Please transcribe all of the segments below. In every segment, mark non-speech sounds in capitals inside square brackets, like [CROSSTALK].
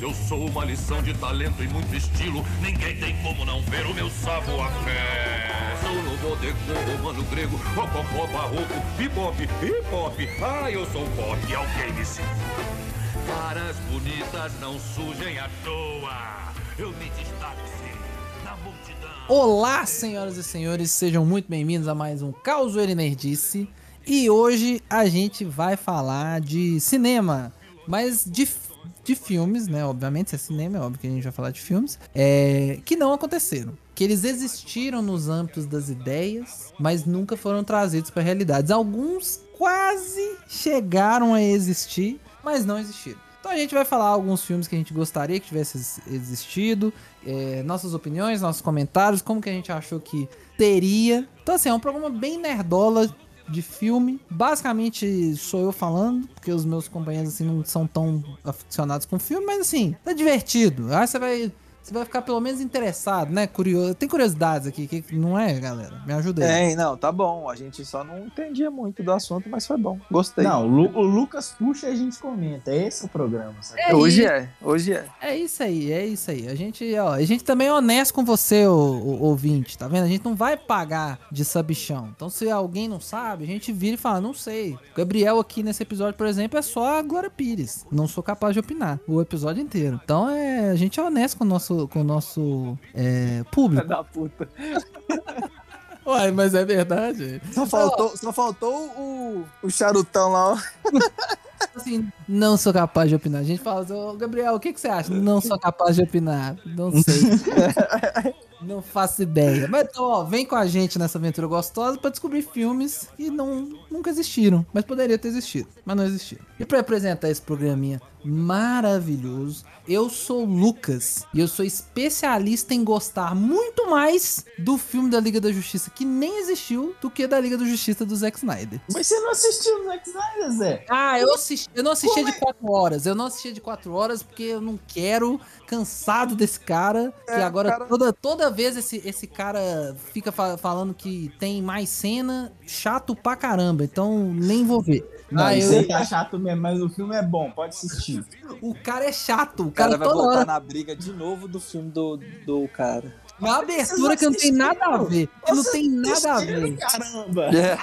Eu sou uma lição de talento e muito estilo. Ninguém tem como não ver o meu savoir-faire. Sou no bodegão romano grego, rococó, barroco, bebop, hip hop. Ah, eu sou pop, alguém me ensina. Caras bonitas não surgem à toa. Eu me destaco sim, na multidão. Olá, senhoras e senhores, sejam muito bem-vindos a mais um e Nerdice. E hoje a gente vai falar de cinema, mas de, de filmes, né? Obviamente, se é cinema, é óbvio que a gente vai falar de filmes, é, que não aconteceram. Que eles existiram nos âmbitos das ideias, mas nunca foram trazidos para realidades. Alguns quase chegaram a existir, mas não existiram. Então a gente vai falar alguns filmes que a gente gostaria que tivesse existido, é, nossas opiniões, nossos comentários, como que a gente achou que teria. Então assim, é um programa bem nerdola de filme. Basicamente sou eu falando, porque os meus companheiros assim não são tão aficionados com filme, mas assim, tá divertido. Aí você vai você vai ficar pelo menos interessado, né? Curioso. Tem curiosidades aqui, que não é, galera? Me ajuda aí. Tem, não, tá bom. A gente só não entendia muito do assunto, mas foi bom. Gostei. Não, o, Lu- o Lucas puxa e a gente comenta. Esse é o programa, sabe? É hoje isso. é, hoje é. É isso aí, é isso aí. A gente, ó, a gente também é honesto com você, o, ouvinte, tá vendo? A gente não vai pagar de sabichão. Então, se alguém não sabe, a gente vira e fala, não sei. O Gabriel aqui nesse episódio, por exemplo, é só a Glória Pires. Não sou capaz de opinar o episódio inteiro. Então, é, a gente é honesto com o nosso, com o nosso é, público. da puta. [LAUGHS] Uai, mas é verdade. Só faltou, só faltou o, o charutão lá, ó. [LAUGHS] Assim, não sou capaz de opinar. A gente fala assim, ô Gabriel, o que, que você acha? Não sou capaz de opinar. Não sei. [LAUGHS] não faço ideia. Mas então, ó, vem com a gente nessa aventura gostosa pra descobrir filmes que não, nunca existiram. Mas poderia ter existido. Mas não existiram. E pra apresentar esse programinha maravilhoso, eu sou o Lucas e eu sou especialista em gostar muito mais do filme da Liga da Justiça que nem existiu do que da Liga da Justiça do Zack Snyder. Mas você não assistiu o Zack Snyder, Zé? Ah, eu assisti, eu não assistia de 4 horas. Eu não assistia de 4 horas porque eu não quero, cansado desse cara, que É, agora cara- toda, toda vez esse, esse cara fica fa- falando que tem mais cena, chato pra caramba. Então nem vou ver. Não, Ah, isso eu- aí tá chato mesmo, mas o filme é bom, pode assistir. O cara é chato, o O cara cara, vai toda voltar hora na briga de novo do filme do, do cara. Na abertura que não tem nada a ver. Que não tem nada a ver. Caramba! É.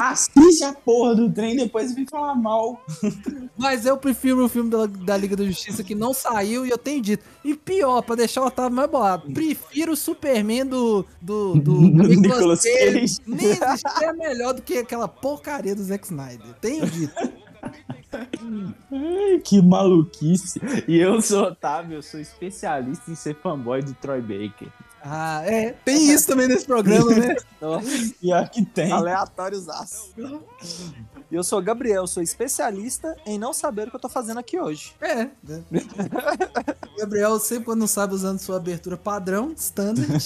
Assiste a porra do trem depois vem falar mal. [LAUGHS] Mas eu prefiro o filme da, da Liga da Justiça que não saiu e eu tenho dito. E pior, pra deixar o Otávio mais bolado, prefiro o Superman do, do, do [LAUGHS] Nicolas Cage. Nem existe, é melhor do que aquela porcaria do Zack Snyder. Tenho dito. Ai, que maluquice. E eu sou Otávio, eu sou especialista em ser fanboy do Troy Baker. Ah, é. Tem isso também nesse programa, né? [LAUGHS] Pior que tem. Aleatórios aço. E eu sou o Gabriel, sou especialista em não saber o que eu tô fazendo aqui hoje. É. [LAUGHS] Gabriel sempre quando não sabe usando sua abertura padrão, standard. [LAUGHS]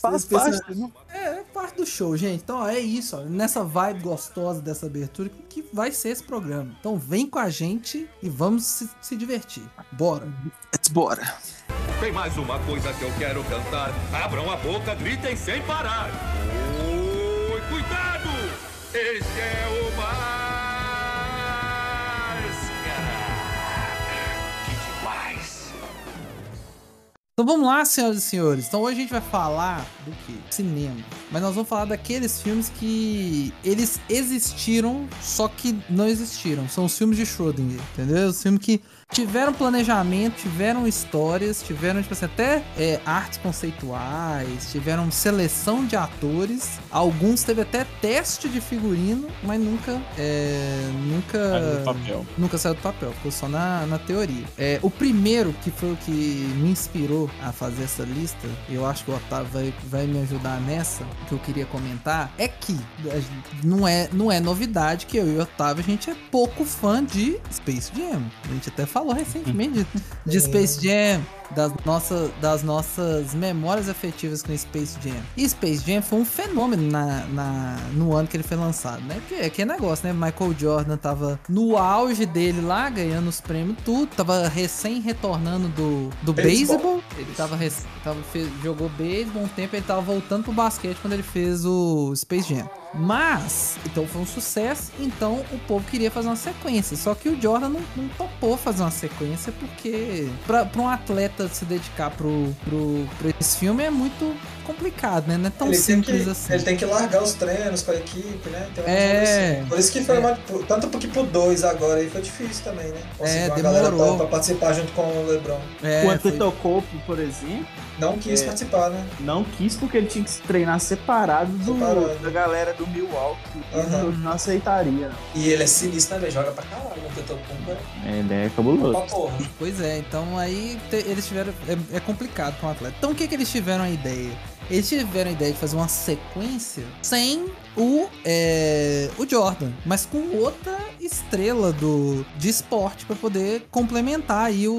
Faz Especial- parte, né? É, é parte do show, gente. Então, ó, é isso, ó. Nessa vibe gostosa dessa abertura que vai ser esse programa. Então, vem com a gente e vamos se, se divertir. Bora. Bora. Tem mais uma coisa que eu quero cantar. Abram a boca, gritem sem parar. Oi, cuidado! Este é o Máscara. Que demais! Então, vamos lá, senhoras e senhores. Então, hoje a gente vai falar do que? Cinema. Mas nós vamos falar daqueles filmes que eles existiram, só que não existiram. São os filmes de Schrödinger, entendeu? Os filmes que tiveram planejamento, tiveram histórias, tiveram, tipo assim, até é, artes conceituais, tiveram seleção de atores. Alguns teve até teste de figurino, mas nunca. É, nunca. Saiu do papel. Nunca saiu do papel, ficou só na, na teoria. É, o primeiro que foi o que me inspirou a fazer essa lista, eu acho que o Otávio vai, vai me ajudar nessa, que eu queria comentar, é que não é, não é novidade que eu e o Otávio, a gente é pouco fã de Space Jam. A gente até falou recentemente de, de Space Jam, das, nossa, das nossas memórias afetivas com Space Jam. E Space Jam foi um fenômeno na, na- no ano que ele foi lançado, né? Porque é que é negócio, né? Michael Jordan tava no auge dele lá, ganhando os prêmios, tudo. Tava recém retornando do, do Beisebol. beisebol. Ele tava, rec- tava fez- jogou beisebol um tempo, ele tava voltando pro basquete quando ele fez o Space Jam. Mas, então foi um sucesso, então o povo queria fazer uma sequência. Só que o Jordan não, não topou fazer uma sequência porque pra um atleta se dedicar pro, pro, pro esse filme é muito complicado, né? Não é tão ele simples que, assim. Ele tem que largar os treinos com a equipe, né? É. assim. Por isso que foi É. uma- tanto porque pro 2 agora aí foi difícil também, né? Conseguir É, uma galera demorou. pra, pra participar junto com o LeBron. É, o foi- Antetokounmpo, por exemplo, Não quis É. participar, né? não quis porque ele tinha que se treinar separado, do- Separado. da galera do Milwaukee. Aham. Ele não aceitaria. E ele é sinistro, né, velho? Joga pra caralho. O Tetocumbo é Ele é pra cabuloso. porra. Pois é, então aí te- eles tiveram. É, é complicado com o atleta. Então o que, que eles tiveram a ideia? Eles tiveram a ideia de fazer uma sequência sem o, é, o Jordan, mas com outra estrela do, de esporte pra poder complementar aí o,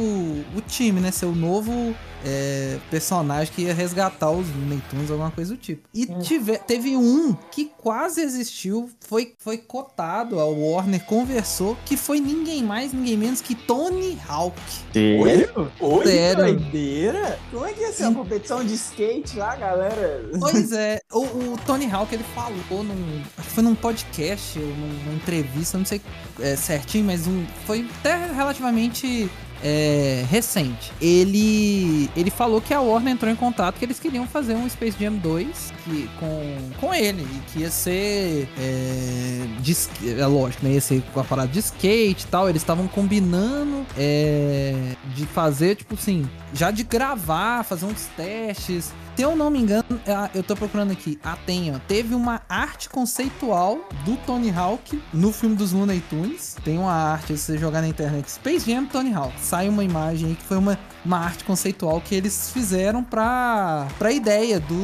o time, né? Ser o novo é, personagem que ia resgatar os Looney Tunes, alguma coisa do tipo. E tive, teve um que quase existiu, foi, foi cotado, a Warner conversou, que foi ninguém mais, ninguém menos que Tony Hawk. Sério? Oi, Sério. doideira? Como é que ia ser uma competição de skate lá, galera? Pois é, [LAUGHS] o, o Tony Hawk ele falou num. Acho que foi num podcast, ou num- numa entrevista, não sei é, certinho, mas um, foi até relativamente é, recente. Ele, ele falou que a Warner entrou em contato que eles queriam fazer um Space Jam 2 que, com, com ele, e que ia ser. É, de, é lógico, né? Ia ser com a parada de skate e tal. Eles estavam combinando é, de fazer, tipo assim, já de gravar, fazer uns testes. Se eu não me engano, ah, eu tô procurando aqui. Tem, ó. Teve uma arte conceitual do Tony Hawk no filme dos Looney Tunes. Tem uma arte, se você jogar na internet, Space Jam Tony Hawk. Sai uma imagem aí que foi uma, uma arte conceitual que eles fizeram pra, pra ideia do,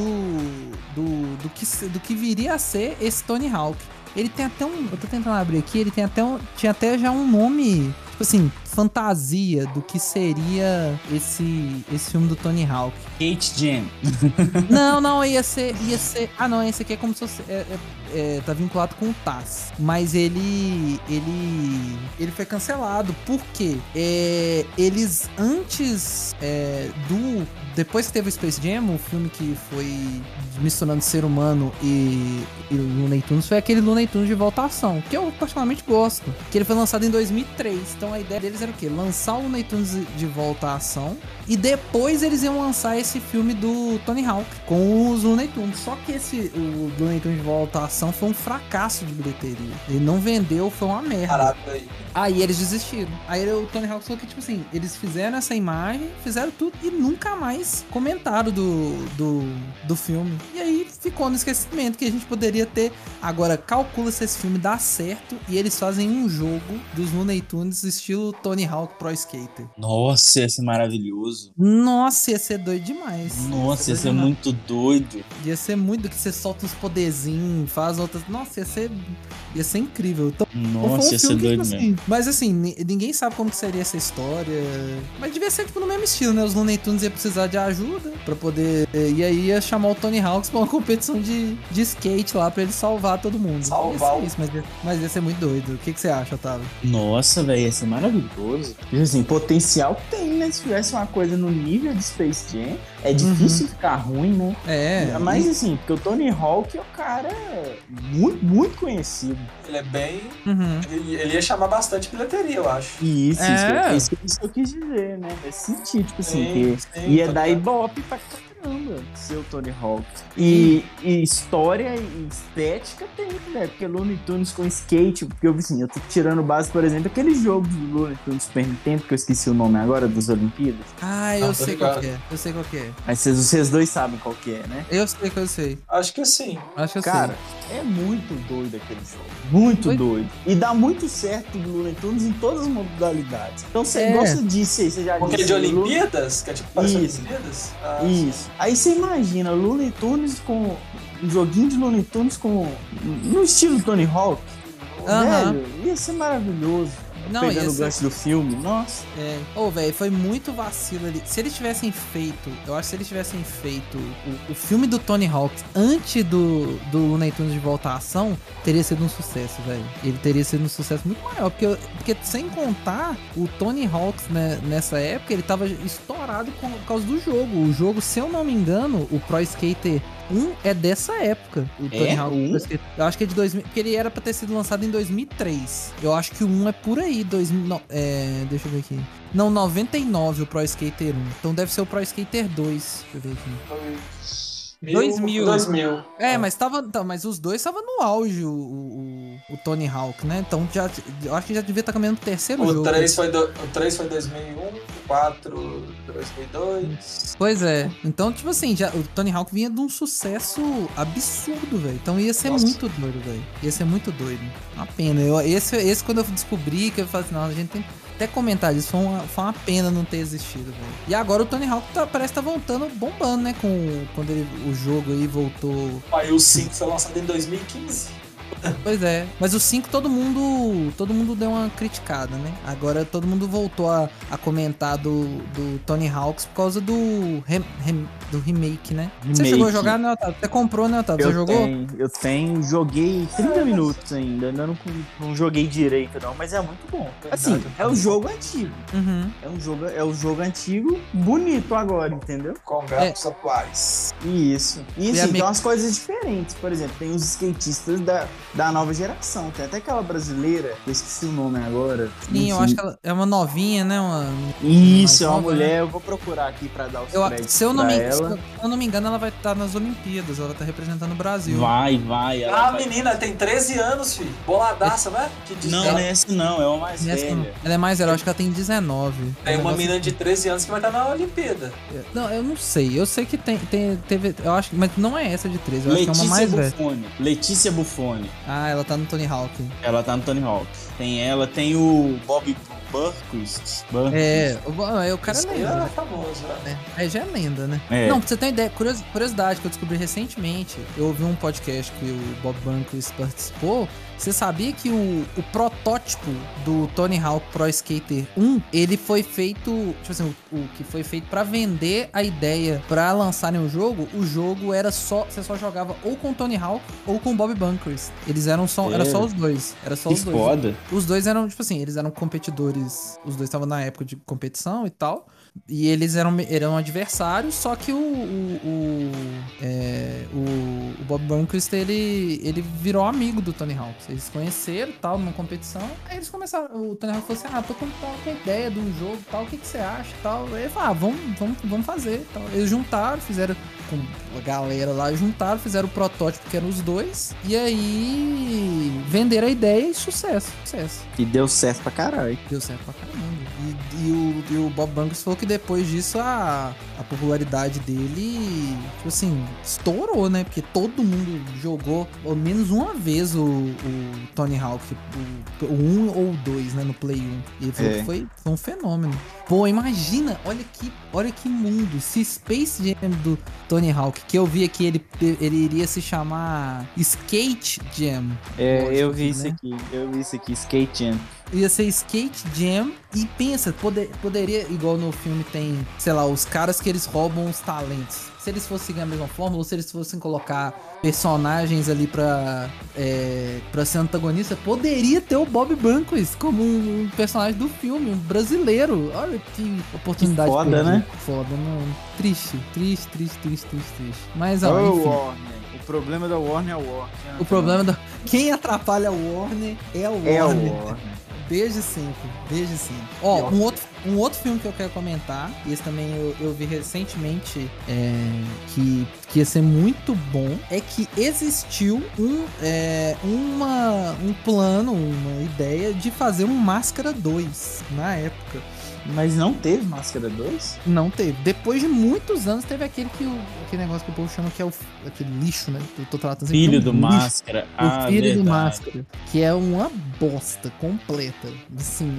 do, do, que, do que viria a ser esse Tony Hawk. Ele tem até um. Eu tô tentando abrir aqui, ele tem até um. Tinha até já um nome. Tipo assim, fantasia do que seria esse, esse filme do Tony Hawk. Skate Jam. [LAUGHS] Não, não, ia ser. Ia ser. Ah, não, esse aqui é como se fosse. É, é- é, tá vinculado com o TAS. Mas ele. Ele. Ele foi cancelado. Por quê? É, eles, antes é, do. Depois que teve o Space Jam, o filme que foi misturando ser humano e, e Looney Tunes, foi aquele Looney Tunes de voltação, que eu particularmente gosto. Que ele foi lançado em 2003. Então a ideia deles era o quê? Lançar o Looney Tunes de volta à ação. E depois eles iam lançar esse filme do Tony Hawk com os Looney Tunes. Só que esse o Looney Tunes de volta à ação foi um fracasso de bilheteria. Ele não vendeu, foi uma merda. Parado aí. Aí eles desistiram. Aí o Tony Hawk falou que, tipo assim, eles fizeram essa imagem, fizeram tudo e nunca mais comentaram do, do, do filme. E aí ficou no esquecimento que a gente poderia ter. Agora, calcula se esse filme dá certo e eles fazem um jogo dos Looney Tunes estilo Tony Hawk Pro Skater. Nossa, ia ser maravilhoso. Nossa, ia ser doido demais. Nossa, ia ser doido demais. muito doido. Ia ser muito que você solta uns poderzinhos, faz outras. Nossa, ia ser. Ia ser incrível. Então, Nossa, foi um ia ser filme que, doido tipo mesmo. assim, Mas assim, ni- ninguém sabe como que seria essa história. Mas devia ser tipo no mesmo estilo, né? Os Looney Tunes ia precisar de ajuda pra poder. E aí ia chamar o Tony Hawks pra uma [LAUGHS] competição de, de skate lá pra ele salvar todo mundo. Salvar Ia isso, mas, ia- mas ia ser muito doido. O que, que você acha, Otávio? Nossa, velho, ia ser maravilhoso. Tipo assim, potencial tem, né? Se tivesse uma coisa no nível de Space Jam, é difícil ficar ruim, né? É. Mas assim, porque o Tony Hawk é o cara muito, muito conhecido. Ele é bem. Uhum. Ele, ele ia chamar bastante bilheteria, eu acho. Isso, É. isso, isso, que eu quis dizer, né? Nesse sentido, tipo assim, Sim, que sim, ia tá dar ibope pra caramba ser o Tony Hawk. E, e história e estética tem, né? Porque Looney Tunes com skate, porque eu assim, eu tô tirando base, por exemplo, aquele jogo do Looney Tunes Super Nintendo, que eu esqueci o nome agora, das Olimpíadas. Ah, eu Ah, sei qual ligado. é. Eu sei qual que é. Mas vocês, vocês dois sabem qual que é, né? Eu sei que eu sei. Acho que sim. Acho que Cara, sei. é muito doido aquele jogo. Muito Foi- doido. E dá muito certo do Looney Tunes em todas as modalidades. Então você É. gosta disso aí, você já Porque disse. de o Lo- Olimpíadas? Que é tipo Isso. Olimpíadas? Ah, Isso. Aí você imagina Looney Tunes com. Um joguinho de Looney Tunes com. No estilo Tony Hawk. Aham. Velho, ia ser maravilhoso. Não, Pegando o gancho do filme. Nossa. É. Ô, velho, foi muito vacilo ali. Se eles tivessem feito, eu acho que se eles tivessem feito o, o filme do Tony Hawk antes do, do Looney Tunes de volta à ação, teria sido um sucesso, velho. Ele teria sido um sucesso muito maior. Porque, porque sem contar, o Tony Hawk né, nessa época, ele tava estourado com- por causa do jogo. O jogo, se eu não me engano, o Pro Skater Um é dessa época. O Tony É? Hawk Um? Pro Skater. Eu acho que é de 2000. Porque ele era pra ter sido lançado em 2003. Eu acho que o 1 é por aí. 2000, não, é, deixa eu ver aqui. Não, 99 o Pro Skater 1. Então deve ser o Pro Skater 2. Deixa eu ver aqui. Mil- 2000. 2000. É, mas tava. tá, mas os dois estavam no auge, o, o, o Tony Hawk, né? Então já, eu acho que já devia estar caminhando pro terceiro O jogo. 3, foi do, o 3 foi 2001, o 4 2002. Pois é. Então, tipo assim, já, o Tony Hawk vinha de um sucesso absurdo, velho. Então ia ser Nossa. muito doido, velho. Ia ser muito doido. Uma pena. Eu, esse, esse, quando eu descobri, que eu falei assim, não, a gente tem até comentar disso. Foi uma, foi uma pena não ter existido, velho. E agora o Tony Hawk tá- parece que tá voltando bombando, né? Com, quando ele, o jogo aí voltou. Aí o 5 foi lançado em 2015. Pois é. Mas o 5 todo mundo. Todo mundo deu uma criticada, né? Agora todo mundo voltou a, a comentar do, do Tony Hawks por causa do, rem- rem- do remake, né? Você Remake. chegou a jogar, né, Otávio? Você comprou, né, Otávio? Você Eu jogou? tenho, eu tenho, joguei 30 minutos ainda, ainda não, não joguei direito não, mas é muito bom. Assim, é um jogo antigo, Uhum. é um jogo, é um jogo antigo, bonito agora, entendeu? Com gráficos atuais. Isso. E E assim, me- tem umas coisas diferentes, por exemplo, tem os skatistas da, da nova geração, tem até aquela brasileira, eu esqueci o nome agora. Sim, eu Enfim. acho que ela é uma novinha, né? Uma... Isso, é uma nova, mulher, eu vou procurar aqui pra dar os Eu, créditos se, eu não pra me, ela. se eu não me engano, ela vai estar nas Olimpíadas. Ela tá representando o Brasil. Vai, vai. ela Ah, a vai- menina tem 13 anos, filho. Boladaça, né? Que Não, não é essa não, é uma mais Nessa- velha. ela é mais velha, eu acho que ela tem 19. Tem Um uma menina de 13 anos que vai estar na Olimpíada. Não, eu não sei. Eu sei que tem, tem teve, eu acho, mas não é essa de 13, eu acho que é uma Letícia mais velha. Buffoni. Letícia Ah, ela tá no Tony Hawk. Ela tá no Tony Hawk. Tem ela, tem o Bob Burquist. Burquist. É, o, é, o cara é Esse aí lenda, é né? famoso, né? É, aí já é lenda, né? É. Não, pra você ter uma ideia, curios- curiosidade que eu descobri recentemente, eu ouvi um podcast que o Bob Bankus participou. Você sabia que o, o protótipo do Tony Hawk Pro Skater 1, ele foi feito, tipo assim, o, o que foi feito pra vender a ideia pra lançarem o jogo, o jogo era só, você só jogava ou com o Tony Hawk ou com o Bob Bunkers. Eles eram só, era só Sério? os dois, era só Que os dois. foda. Os dois eram, tipo assim, eles eram competidores. Os dois estavam na época de competição e tal. E eles eram, eram adversários, só que o. O, o, é, o, o Bob Burnquist, ele, ele virou amigo do Tony Hawk. Eles se conheceram tal, numa competição. Aí eles começaram. O Tony Hawk falou assim: Ah, tô com, com ideia de um jogo tal, o que, que você acha tal. Aí ele falou: Ah, vamos, vamos, vamos fazer tal. Eles juntaram, fizeram com a galera lá, juntaram, fizeram o protótipo que eram os dois. E aí venderam a ideia e sucesso, sucesso. E deu certo pra caralho. Deu certo pra caramba. E, o, e o Bob Banks falou que depois disso a, a popularidade dele, tipo assim, estourou, né? Porque todo mundo jogou ao menos uma vez o, o Tony Hawk, o, o 1 ou o 2, né? No Play 1. E ele falou É. que foi, foi um fenômeno. Pô, imagina, olha que, olha que mundo. Se Space Jam do Tony Hawk, que eu vi aqui, ele, ele iria se chamar Skate Jam. É, eu vi que, isso né? aqui, eu vi isso aqui, Skate Jam. Ia ser Skate Jam e pensa, poder, poderia, igual no filme tem, sei lá, os caras que eles roubam os talentos. Se eles fossem seguir a mesma fórmula, ou se eles fossem colocar personagens ali pra, é, pra ser antagonista, poderia ter o Bob Banquist como um personagem do filme, um brasileiro. Olha que oportunidade. Que foda, né? Foda, mano. Triste, triste, triste, triste, triste, triste. Mas, ó, enfim. Warner. O problema da Warner é o Warner. O problema da. Quem atrapalha o Warner é o é o Warner. Desde sempre, desde sempre. Ó, um outro, um outro filme que eu quero comentar, e esse também eu, eu vi recentemente, é, que, que ia ser muito bom, é que existiu um, é, uma, um plano, uma ideia de fazer um Máscara 2 na época. Mas não teve Máscara 2? Não teve. Depois de muitos anos, teve aquele, que o, aquele negócio que o povo chama que é o, aquele lixo, né? Eu tô tratando sempre Filho do lixo. Máscara. O ah, filho do verdade. Máscara. Que é uma bosta completa. Assim,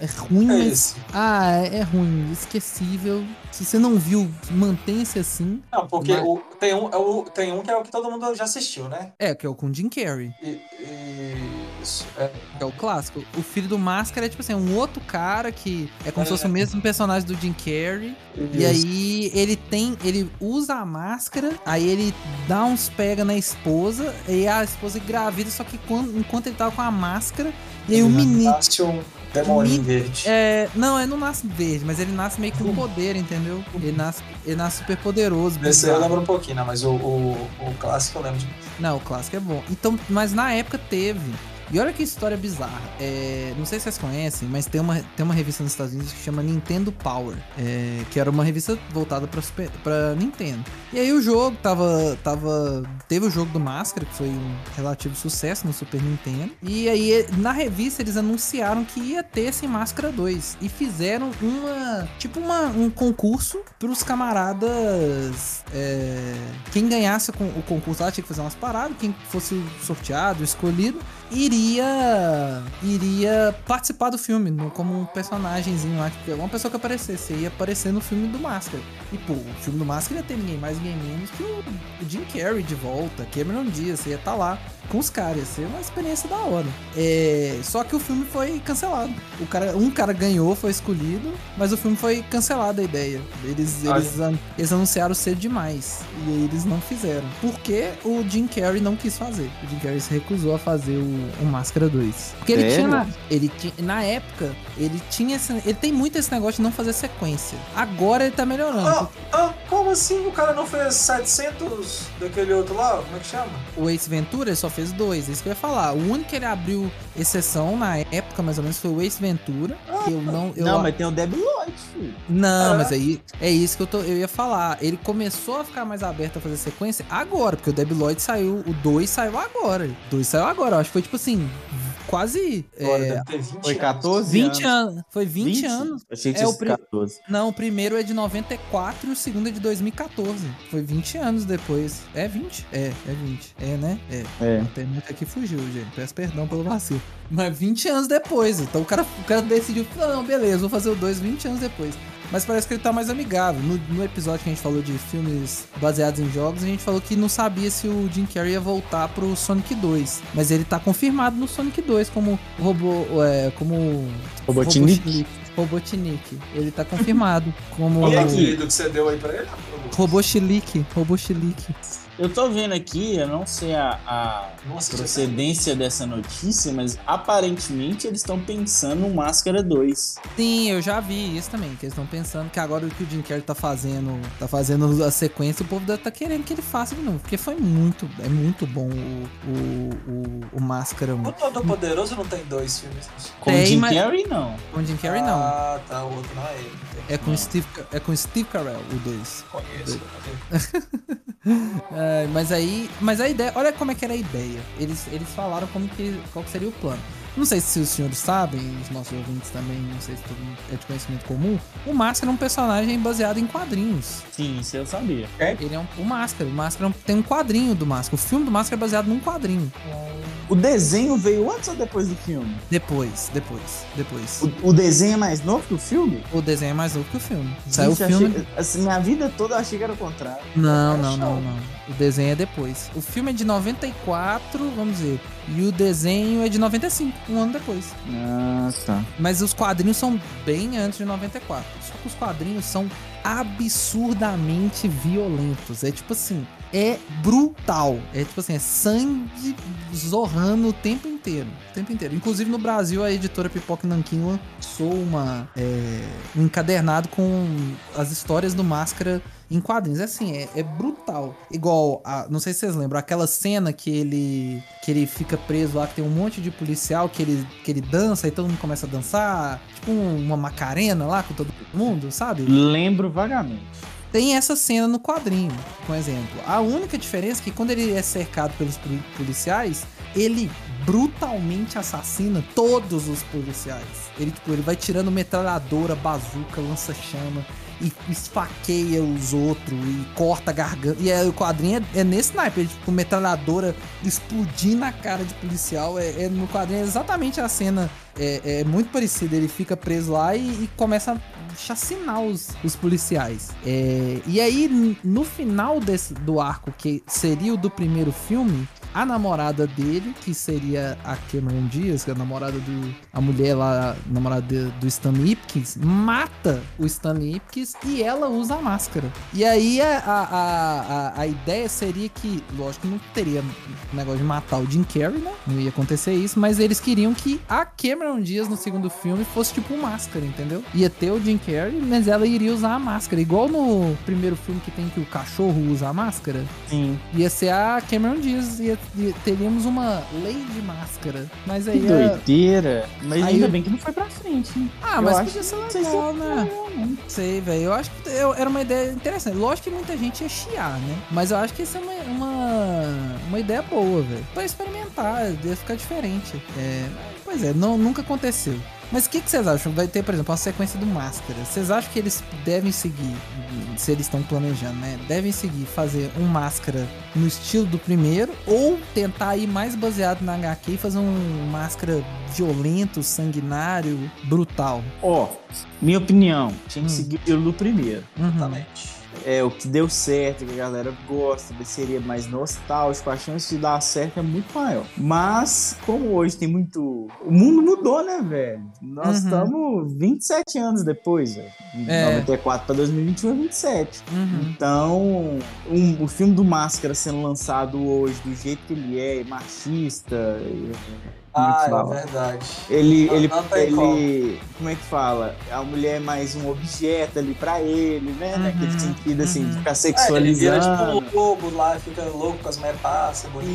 é, é ruim, É mas. isso. Ah, é, é ruim, esquecível. Se você não viu, mantenha-se assim. Não, porque Mas- o, tem, um, é o, tem um que é o que todo mundo já assistiu, né? É, que é o com Jim Carrey. E, e Isso. É. é o clássico. O filho do Máscara é tipo assim, um outro cara que é como se fosse o mesmo personagem do Jim Carrey. E aí ele tem, ele usa a máscara, aí ele dá uns pega na esposa, e a esposa engravida, só que quando, enquanto ele tava com a máscara, e aí o menino. Nasce um demoninho verde. É, não, ele não nasce verde, mas ele nasce meio com poder, entendeu? Ele nasce, ele nasce super poderoso. Esse eu lembro um pouquinho, né? Mas o, o, o clássico eu lembro de. Não, o clássico é bom. Então, mas na época teve. E olha que história bizarra. É, não sei se vocês conhecem, mas tem uma, tem uma revista nos Estados Unidos que chama Nintendo Power. é, que era uma revista voltada pra, Super- pra Nintendo. E aí o jogo tava, tava. Teve o jogo do Máscara, que foi um relativo sucesso no Super Nintendo. E aí, na revista, eles anunciaram que ia ter esse Máscara 2. E fizeram uma. Tipo uma, um concurso pros camaradas. é, quem ganhasse o concurso lá tinha que fazer umas paradas. Quem fosse sorteado, escolhido, iria. iria participar do filme no- como um personagemzinho lá. que- Uma pessoa que aparecesse. Ia aparecer no filme do Máscara. E pô, o filme do Máscara ia ter ninguém mais, ninguém menos que o, o Jim Carrey de volta. Cameron Diaz. Ia estar lá com os caras. Ia ser uma experiência da hora. É, só que o filme foi cancelado. O cara, um cara ganhou, foi escolhido, mas o filme foi cancelado a ideia. Eles, Olha. eles, an- eles anunciaram cedo demais. E aí eles não fizeram. Porque o Jim Carrey não quis fazer. O Jim Carrey se recusou a fazer o, o Máscara 2. Porque ele Sério? tinha na, ele tinha. Na época, ele tinha esse, Ele tem muito esse negócio de não fazer sequência. Agora ele tá melhorando. Ah, ah, como assim? O cara não fez 700 daquele outro lá? Como é que chama? O Ace Ventura ele só fez dois, é isso que eu ia falar. O único que ele abriu exceção na época, mais ou menos, foi o Ace Ventura. Que eu não. Eu Não, mas tem o Debbie Lloyd, filho. Não, É. mas aí é isso que eu, tô, eu ia falar. Ele começou a ficar mais aberto a fazer sequência agora, porque o Debi Lloyd saiu, o 2 saiu agora. O 2 saiu agora, eu acho que foi tipo assim, quase Agora é, deve ter 20 Foi anos. 14 20 anos. anos. Foi 20, anos. Achei que É o sido pri- 14. Não, o primeiro é de 94 e o segundo é de 2014. Foi 20 anos depois. É 20? É, é 20. É, né? É. É. A internet aqui fugiu, gente. Peço perdão pelo vacilo. Mas 20 anos depois. Então o cara, o cara decidiu, não, não, beleza, vou fazer o 2 20 anos depois. Mas parece que ele tá mais amigável. No, no episódio que a gente falou de filmes baseados em jogos, a gente falou que não sabia se o Jim Carrey ia voltar pro Sonic 2. Mas ele tá confirmado no Sonic 2 como robô. É, como. Robotnik. Robotnik. Ele tá confirmado como. E aqui do que você deu aí pra ele? Robô Chilique. Eu tô vendo aqui, eu não sei a, a Nossa, já procedência dessa notícia, mas aparentemente eles estão pensando no Máscara 2. Sim, eu já vi isso também, que eles estão pensando que agora o que o Jim Carrey tá fazendo, tá fazendo a sequência, o povo deve tá querendo que ele faça de novo, porque foi muito, é muito bom o, o, o, o Máscara O 1. Todo Poderoso não tem dois filmes. Com Tem, o Jim mas- Carrey, não. Com o Jim Carrey não, Ah, tá. O outro não é ele. é com, o Steve, é com o Steve Carell, o 2. Conheço. [LAUGHS] É, mas aí, mas a ideia, olha como é que era a ideia. Eles, eles falaram como que, qual que seria o plano. Não sei se os senhores sabem, os nossos ouvintes também, não sei se todo mundo é de conhecimento comum. O Máscara é um personagem baseado em quadrinhos. Sim, isso eu sabia. Ele é um, o Máscara. O Máscara é um- tem um quadrinho do Máscara. O filme do Máscara é baseado num quadrinho. O desenho veio antes ou depois do filme? Depois, depois, depois. O, o desenho é mais novo que o filme? O desenho é mais novo que o filme. Saiu o filme. achei- assim, minha vida toda eu achei que era o contrário. Não, É não, não, não. O desenho é depois. O filme é de 94, vamos dizer. E o desenho é de 95, um ano depois. Ah, tá. Mas os quadrinhos são bem antes de 94. Só que os quadrinhos são absurdamente violentos. É tipo assim, é brutal. É tipo assim, é sangue zorrando o tempo inteiro. O tempo inteiro. Inclusive no Brasil, a editora Pipoca Nanquim lançou uma, é, um encadernado com as histórias do Máscara em quadrinhos. É assim, é, é brutal. Igual, a, não sei se vocês lembram, aquela cena que ele que ele fica preso lá, que tem um monte de policial que ele, que ele dança e todo mundo começa a dançar. Tipo um- uma macarena lá com todo mundo, sabe? Lembro vagamente. Tem essa cena no quadrinho, por exemplo. A única diferença é que quando ele é cercado pelos poli- policiais, ele brutalmente assassina todos os policiais. Ele, tipo, ele vai tirando metralhadora, bazuca, lança-chama e esfaqueia os outros e corta a garganta. E é, o quadrinho é, é nesse naipe, ele, tipo, metralhadora explodindo na cara de policial. É, é- no quadrinho é exatamente a cena. É, é muito parecida. Ele fica preso lá e, e começa chacinar os, os policiais. É, e aí, no final desse, do arco, que seria o do primeiro filme, a namorada dele, que seria a Cameron Diaz, que é a namorada do. A mulher lá, a namorada de- do Stanley Ipkiss, mata o Stanley Ipkiss e ela usa a máscara. E aí a, a, a, a, ideia seria que, lógico que não teria negócio de matar o Jim Carrey, né? Não ia acontecer isso, mas eles queriam que a Cameron Diaz no segundo filme fosse tipo máscara, entendeu? Ia ter o Jim Carrey, mas ela iria usar a máscara. Igual no primeiro filme que tem que o cachorro usa a máscara. Sim. Ia ser a Cameron Diaz, ia, ia- teríamos uma lei de máscara. Mas Que aí. é- doideira. Mas Aí ainda eu- bem que não foi pra frente, né? Ah, Eu mas acho podia que ser sei se legal, é né? Não sei, velho. Eu acho que eu- era uma ideia interessante. Lógico que muita gente ia chiar, né? Mas eu acho que isso é uma, uma, uma ideia boa, velho. Pra experimentar, ia ficar diferente. É, pois é, não, nunca aconteceu. Mas o que, que vocês acham? Vai ter, por exemplo, uma sequência do Máscara. Vocês acham que eles devem seguir, se eles estão planejando, né? Devem seguir fazer um Máscara no estilo do primeiro ou tentar ir mais baseado na HQ e fazer um Máscara violento, sanguinário, brutal? Ó, minha opinião, tinha que Hum. seguir o do primeiro. Uhum. Exatamente. É o que deu certo, que a galera gosta, seria mais nostálgico, a chance de dar certo é muito maior. Mas, como hoje tem muito. O mundo mudou, né, velho? Nós Uhum. estamos 27 anos depois, velho. De É. 94 para 2021 é 27. Uhum. Então, um- o filme do Máscara sendo lançado hoje, do jeito que ele é, machista. e- Ah, que é verdade. Ele, Não- ele, não ele, como é que fala? A mulher é mais um objeto ali pra ele, né? Uhum, Naquele sentido, assim, uhum. de ficar É, ele vira sexualizando. tipo lobo lá, fica louco com as meias passas, bonito.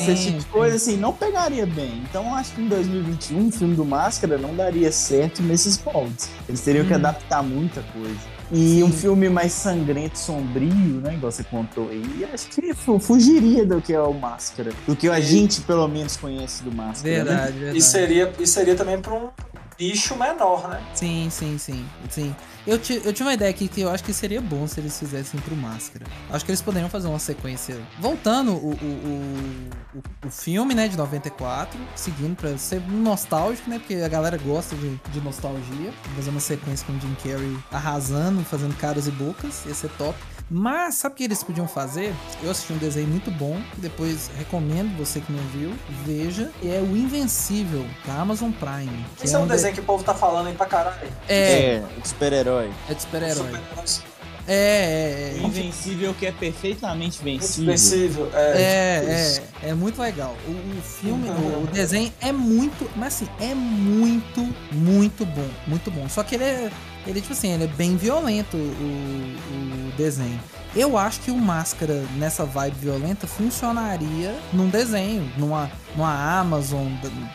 Isso, esse tipo de coisa, assim, não pegaria bem. Então, eu acho que em 2021, o filme do Máscara não daria certo nesses moldes. Eles teriam que Uhum. adaptar muita coisa. E Sim. um filme mais sangrento, sombrio, né? Igual você contou aí, acho que fu- fugiria do que é o Máscara. Do que a gente, pelo menos, conhece do Máscara. né? Verdade, verdade. E seria, e seria também pra um bicho menor, né? Sim, sim, sim, sim. Eu, eu tive uma ideia aqui que eu acho que seria bom se eles fizessem pro Máscara. Acho que eles poderiam fazer uma sequência. Voltando o, o, o, o, o filme, né, de 94, seguindo pra ser nostálgico, né? Porque a galera gosta de, de nostalgia. Fazer uma sequência com o Jim Carrey arrasando, fazendo caras e bocas. Ia ser top. Mas sabe o que eles podiam fazer? Eu assisti um desenho muito bom, que depois recomendo você que não viu, veja. E é o Invencível, da Amazon Prime. que Esse é um de- desenho que o povo tá falando aí pra caralho. É, É, de super-herói. é de super-herói. Super-heróis. É, é, é. Invencível que é perfeitamente vencível. Invencível. É. É, é, é muito legal. O, o filme, o, o desenho é muito, mas assim, é muito, muito bom, muito bom. Só que ele é, ele tipo assim, ele é bem violento o, o desenho. Eu acho que o Máscara nessa vibe violenta funcionaria num desenho, numa, numa Amazon,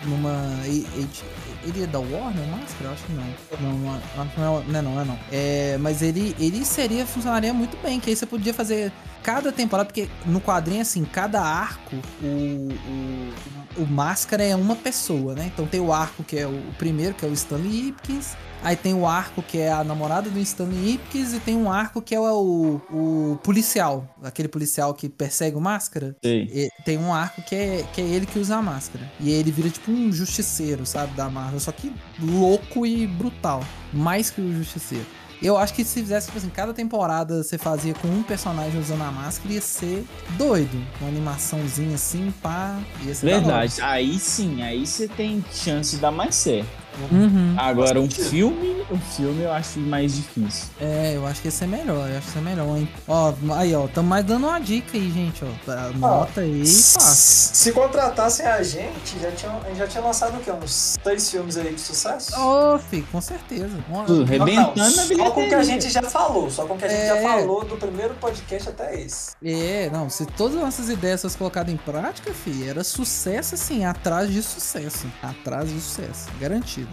numa ele é da Warner, Máscara? Eu acho que não. Não, não, é- não, é- não, é não, é mas ele, ele seria, funcionaria muito bem, que aí você podia fazer cada temporada, porque no quadrinho, assim, cada arco, o, o, o Máscara é uma pessoa, né? Então tem o arco que é o, primeiro, que é o Stanley Ipkiss, aí tem o arco que é a namorada do Stanley Ipkiss, e tem um arco que é o, o policial, aquele policial que persegue o Máscara. E tem um arco que é, que é ele que usa a máscara. E ele vira tipo um justiceiro, sabe? Da Marvel. Só que louco e brutal. Mais que o justiceiro. Eu acho que se fizesse, tipo assim, cada temporada você fazia com um personagem usando a máscara, ia ser doido. Uma animaçãozinha assim, pá. Ia ser. Verdade. Aí sim, aí você tem chance de dar mais certo. Uhum. Agora, um filme, um filme eu acho mais difícil. É, eu acho que ia ser melhor. Eu acho que ia ser melhor, hein? Ó, aí, ó. Tamo mais dando uma dica aí, gente, ó. Anota aí e faz. Se contratassem a gente, já tinha, a gente já tinha lançado o quê? Uns seis filmes aí de sucesso? Ô, fi, com certeza. Tudo rebentando Não, na Só com o que a gente já falou, só com o que a gente É. já falou do primeiro podcast até esse. É, não, se todas as nossas ideias fossem colocadas em prática, fi, era sucesso assim, atrás de sucesso. Atrás de sucesso, garantido.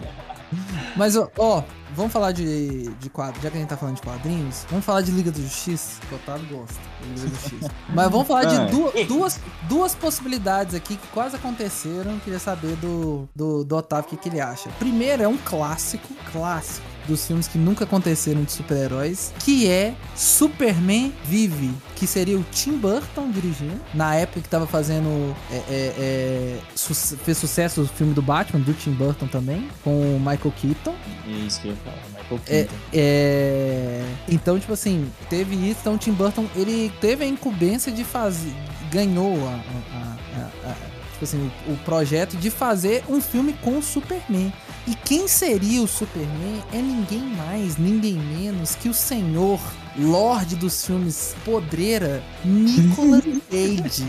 Mas, ó, ó, vamos falar de, de quadro, já que a gente tá falando de quadrinhos, vamos falar de Liga da Justiça, que o Otávio gosta de Liga da Justiça. Mas vamos falar de [LAUGHS] Ah. du- duas, duas possibilidades aqui que quase aconteceram, queria saber do, do, do Otávio o que, que ele acha. Primeiro é um clássico, clássico, dos filmes que nunca aconteceram de super-heróis, que é Superman Vive, que seria o Tim Burton dirigindo, na época que tava fazendo. é, é, é, su- fez sucesso o filme do Batman, do Tim Burton também, com o Michael Keaton. Isso que eu falar, Michael É, Keaton. é, Então, tipo assim, teve isso. Então, o Tim Burton, ele teve a incumbência de fazer. ganhou a, a- a- a- tipo assim, o, o projeto de fazer um filme com o Superman. E quem seria o Superman é ninguém mais, ninguém menos que o senhor Lorde dos filmes podreira, Nicolas [LAUGHS] Cage.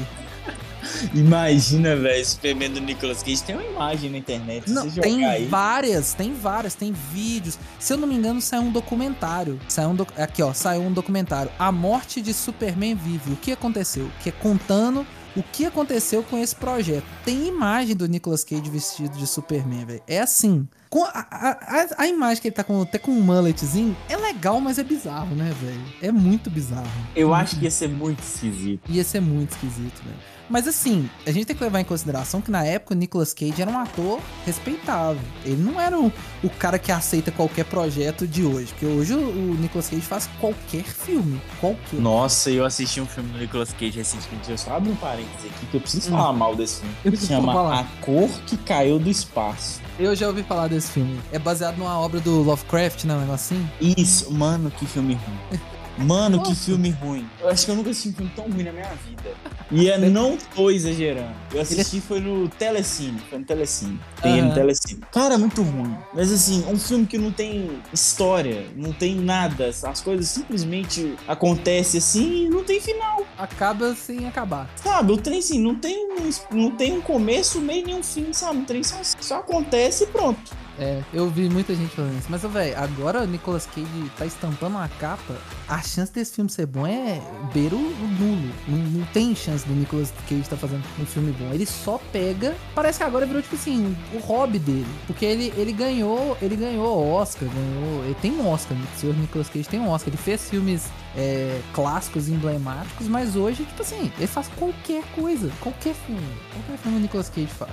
Imagina, velho, Superman do Nicolas Cage. Tem uma imagem na internet. Não, tem aí. várias, tem várias, tem vídeos. Se eu não me engano, saiu um documentário. Saiu um doc- Aqui, ó, saiu um documentário. A morte de Superman vive. O que aconteceu? Que é contando o que aconteceu com esse projeto. Tem imagem do Nicolas Cage vestido de Superman, velho. É assim. Com a, a, a- imagem que ele tá com, até com um mulletzinho é legal, mas é bizarro, né, velho? É muito bizarro. Eu acho que ia ser muito esquisito. Ia ser muito esquisito, velho. Mas assim, a gente tem que levar em consideração que na época o Nicolas Cage era um ator respeitável. Ele não era o, o cara que aceita qualquer projeto de hoje. Porque hoje o, o Nicolas Cage faz qualquer filme. Qualquer. Nossa, eu assisti um filme do Nicolas Cage recentemente. Eu só abro um parênteses aqui que eu preciso Hum. falar mal desse filme. Chama falar. A Cor que Caiu do Espaço. Eu já ouvi falar desse filme. É baseado numa obra do Lovecraft, né? Um negocinho. Isso, mano, que filme ruim. Mano, que Nossa. filme ruim. Eu acho que eu nunca assisti um filme tão ruim na minha vida. E eu não tô exagerando. Eu assisti foi no Telecine. Foi no Telecine. Tem ele no. Telecine. Cara, é muito ruim. Mas assim, um filme que não tem história, não tem nada. As coisas simplesmente acontecem assim e não tem final. Acaba sem acabar. Sabe, o trem assim, não tem um, não tem um começo, meio nem um fim, sabe? O trem só, só acontece e pronto. É, eu vi muita gente falando isso. Mas, velho, agora o Nicolas Cage tá estampando uma capa. A chance desse filme ser bom é beira o o nulo. Não, não tem chance do Nicolas Cage estar fazendo um filme bom. Ele só pega. Parece que agora virou, tipo assim, o hobby dele. Porque ele, ele ganhou. Ele ganhou Oscar, ganhou. Ele tem um Oscar, o senhor Nicolas Cage tem um Oscar. Ele fez filmes é, clássicos, emblemáticos, mas hoje, tipo assim, ele faz qualquer coisa. Qualquer filme. Qualquer filme o Nicolas Cage faz.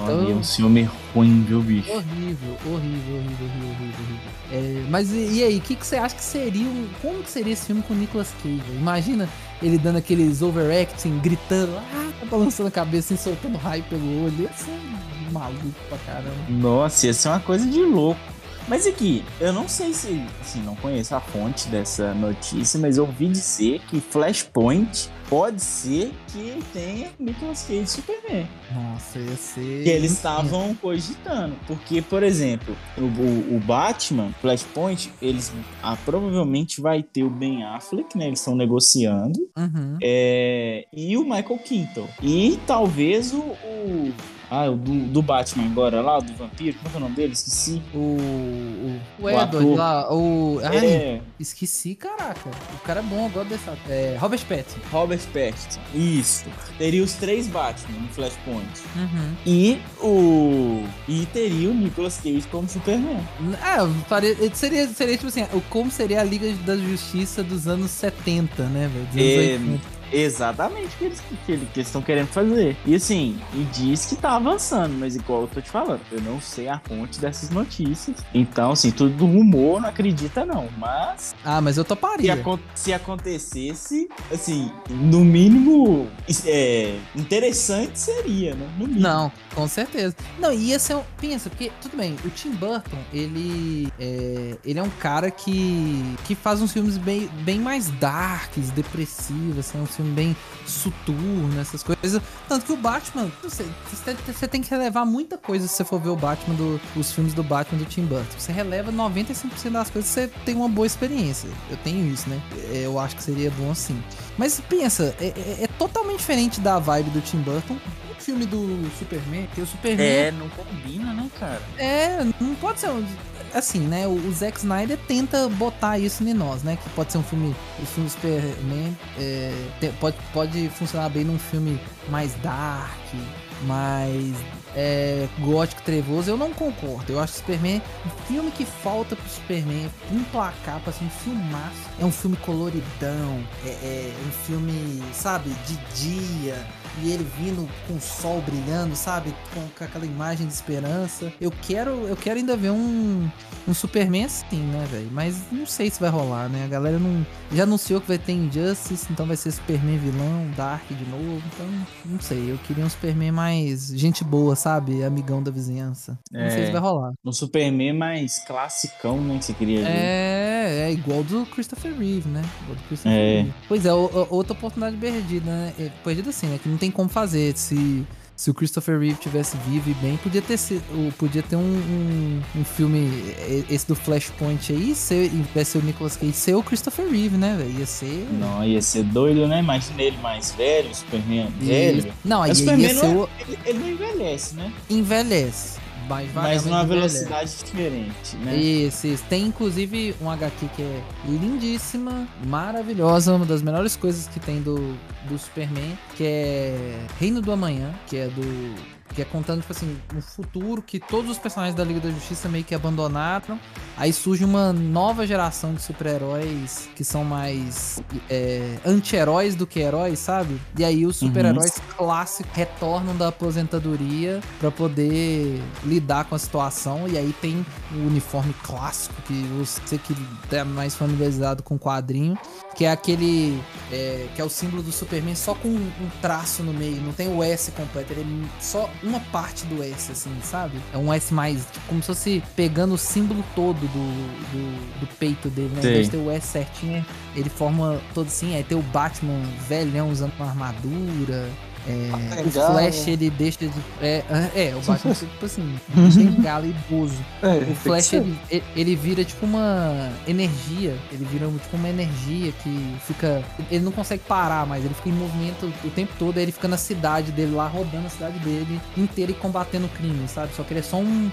Olha, é um filme ruim, viu, bicho? Horrível, horrível, horrível, horrível, horrível, horrível. É, mas e, e aí, o que, que você acha que seria um. Como que seria esse filme com o Nicolas Cage? Imagina ele dando aqueles overacting, gritando, ah, tá balançando a cabeça assim, soltando raio pelo olho. Ia ser maluco pra caramba. Nossa, ia ser uma coisa de louco. Mas aqui, eu não sei se, assim, não conheço a fonte dessa notícia, mas eu ouvi dizer que Flashpoint pode ser que tenha Nicolas Cage Superman. Nossa, ia ser. Que eles estavam cogitando. Porque, por exemplo, o, o- o Batman, Flashpoint, eles ah, provavelmente vai ter o Ben Affleck, né? Eles estão negociando. Uhum. É, e o Michael Keaton. E talvez o. o- ah, o do, do Batman agora lá, do vampiro, como é é o nome dele? Esqueci. O. O, o O Edward ator. lá, o. Ai, É, esqueci, caraca. O cara é bom, eu gosto desse ator. É, Robert Pattinson. Robert Pattinson. Isso. Teria os três Batman no Flashpoint. Uhum. E o. E teria o Nicolas Cage como Superman. É, pare- seria, seria tipo assim, o- como seria a Liga da Justiça dos anos 70, né, velho? Dos anos É, 80. Exatamente o que eles que que eles estão querendo fazer. E assim, e diz que tá avançando, mas igual eu tô te falando, eu não sei a fonte dessas notícias. Então, assim, tudo do rumor, não acredita não. Mas Ah, mas eu se, toparia. acon- se acontecesse, assim, no mínimo é, interessante seria, né? No mínimo. Não, com certeza. Não, ia ser um. Pensa, porque, tudo bem, o Tim Burton, ele é, ele é um cara que, que faz uns filmes bem, bem mais darks, depressivos, assim, um filme bem soturno, essas coisas. Tanto que o Batman, você, tem- que relevar muita coisa se você for ver o Batman, do, os filmes do Batman do Tim Burton. Você releva 95% das coisas, você tem uma boa experiência. Eu tenho isso, né? Eu acho que seria bom assim. Mas pensa, é, é- é totalmente diferente da vibe do Tim Burton. O filme do Superman, que o Superman É, não combina, né, cara? é, não pode ser um. Assim, né? O, Zack Snyder tenta botar isso em nós, né? Que pode ser um filme. O filme do Superman é, pode, pode funcionar bem num filme mais dark, mais é, gótico trevoso. Eu não concordo. Eu acho que Superman. Um filme que falta pro Superman emplacar pra ser um filmaço. É um filme coloridão. É, é um filme, sabe, de dia e ele vindo com o sol brilhando, sabe? Com, com aquela imagem de esperança. Eu quero, eu quero ainda ver um, um Superman assim, né, velho? Mas não sei se vai rolar, né? A galera não já anunciou que vai ter Injustice, então vai ser Superman vilão, Dark de novo. Então, não sei. Eu queria um Superman mais gente boa, sabe? Amigão da vizinhança. Não sei É. se vai rolar. Um Superman mais classicão, né, que você queria ver. É, É, é igual do Christopher Reeve, né? Igual do Christopher É. Reeve. Pois é, outra oportunidade perdida, né? É, Perdida assim, né? Que não tem como fazer. Se, se o Christopher Reeve tivesse vivo e bem, podia ter, sido, o- podia ter um, um, um filme, e- esse do Flashpoint aí, ser, em vez de ser o Nicolas Cage, ser o Christopher Reeve, né, velho? Ia ser... Não, ia ser doido, né? Imagina ele mais velho, Superman velho. Não, aí ia, Superman ser o... é, ele, ele não envelhece, né? Envelhece. Mas, Mas numa velocidade diferente, né? Isso, isso. Tem inclusive um HQ que é lindíssima, maravilhosa, uma das melhores coisas que tem do, do Superman, que é Reino do Amanhã, que é do. Que é contando, tipo assim, um futuro que todos os personagens da Liga da Justiça meio que abandonaram. Aí surge uma nova geração de super-heróis que são mais é, anti-heróis do que heróis, sabe? E aí os super-heróis clássicos retornam da aposentadoria pra poder lidar com a situação. E aí tem o uniforme clássico, que você que é mais familiarizado com o quadrinho, que é aquele. é, que é o símbolo do Superman só com um traço no meio, não tem o S completo, ele é só uma parte do S, assim, sabe? É um S mais, tipo, como se fosse pegando o símbolo todo do, do, do peito dele, né? Em Sei. vez de ter o S certinho, ele forma todo assim, aí tem o Batman velhão usando uma armadura. É, o Bengala. Flash ele deixa de. É, é o [LAUGHS] Batman, tipo assim, bengala e bozo. É, O Flash ele, ele- vira tipo uma energia. Ele vira tipo uma energia que fica. Ele não consegue parar mais. Ele fica em movimento o tempo todo. Aí ele fica na cidade dele lá, rodando a cidade dele inteira e combatendo o crime, sabe? Só que ele é só um, um,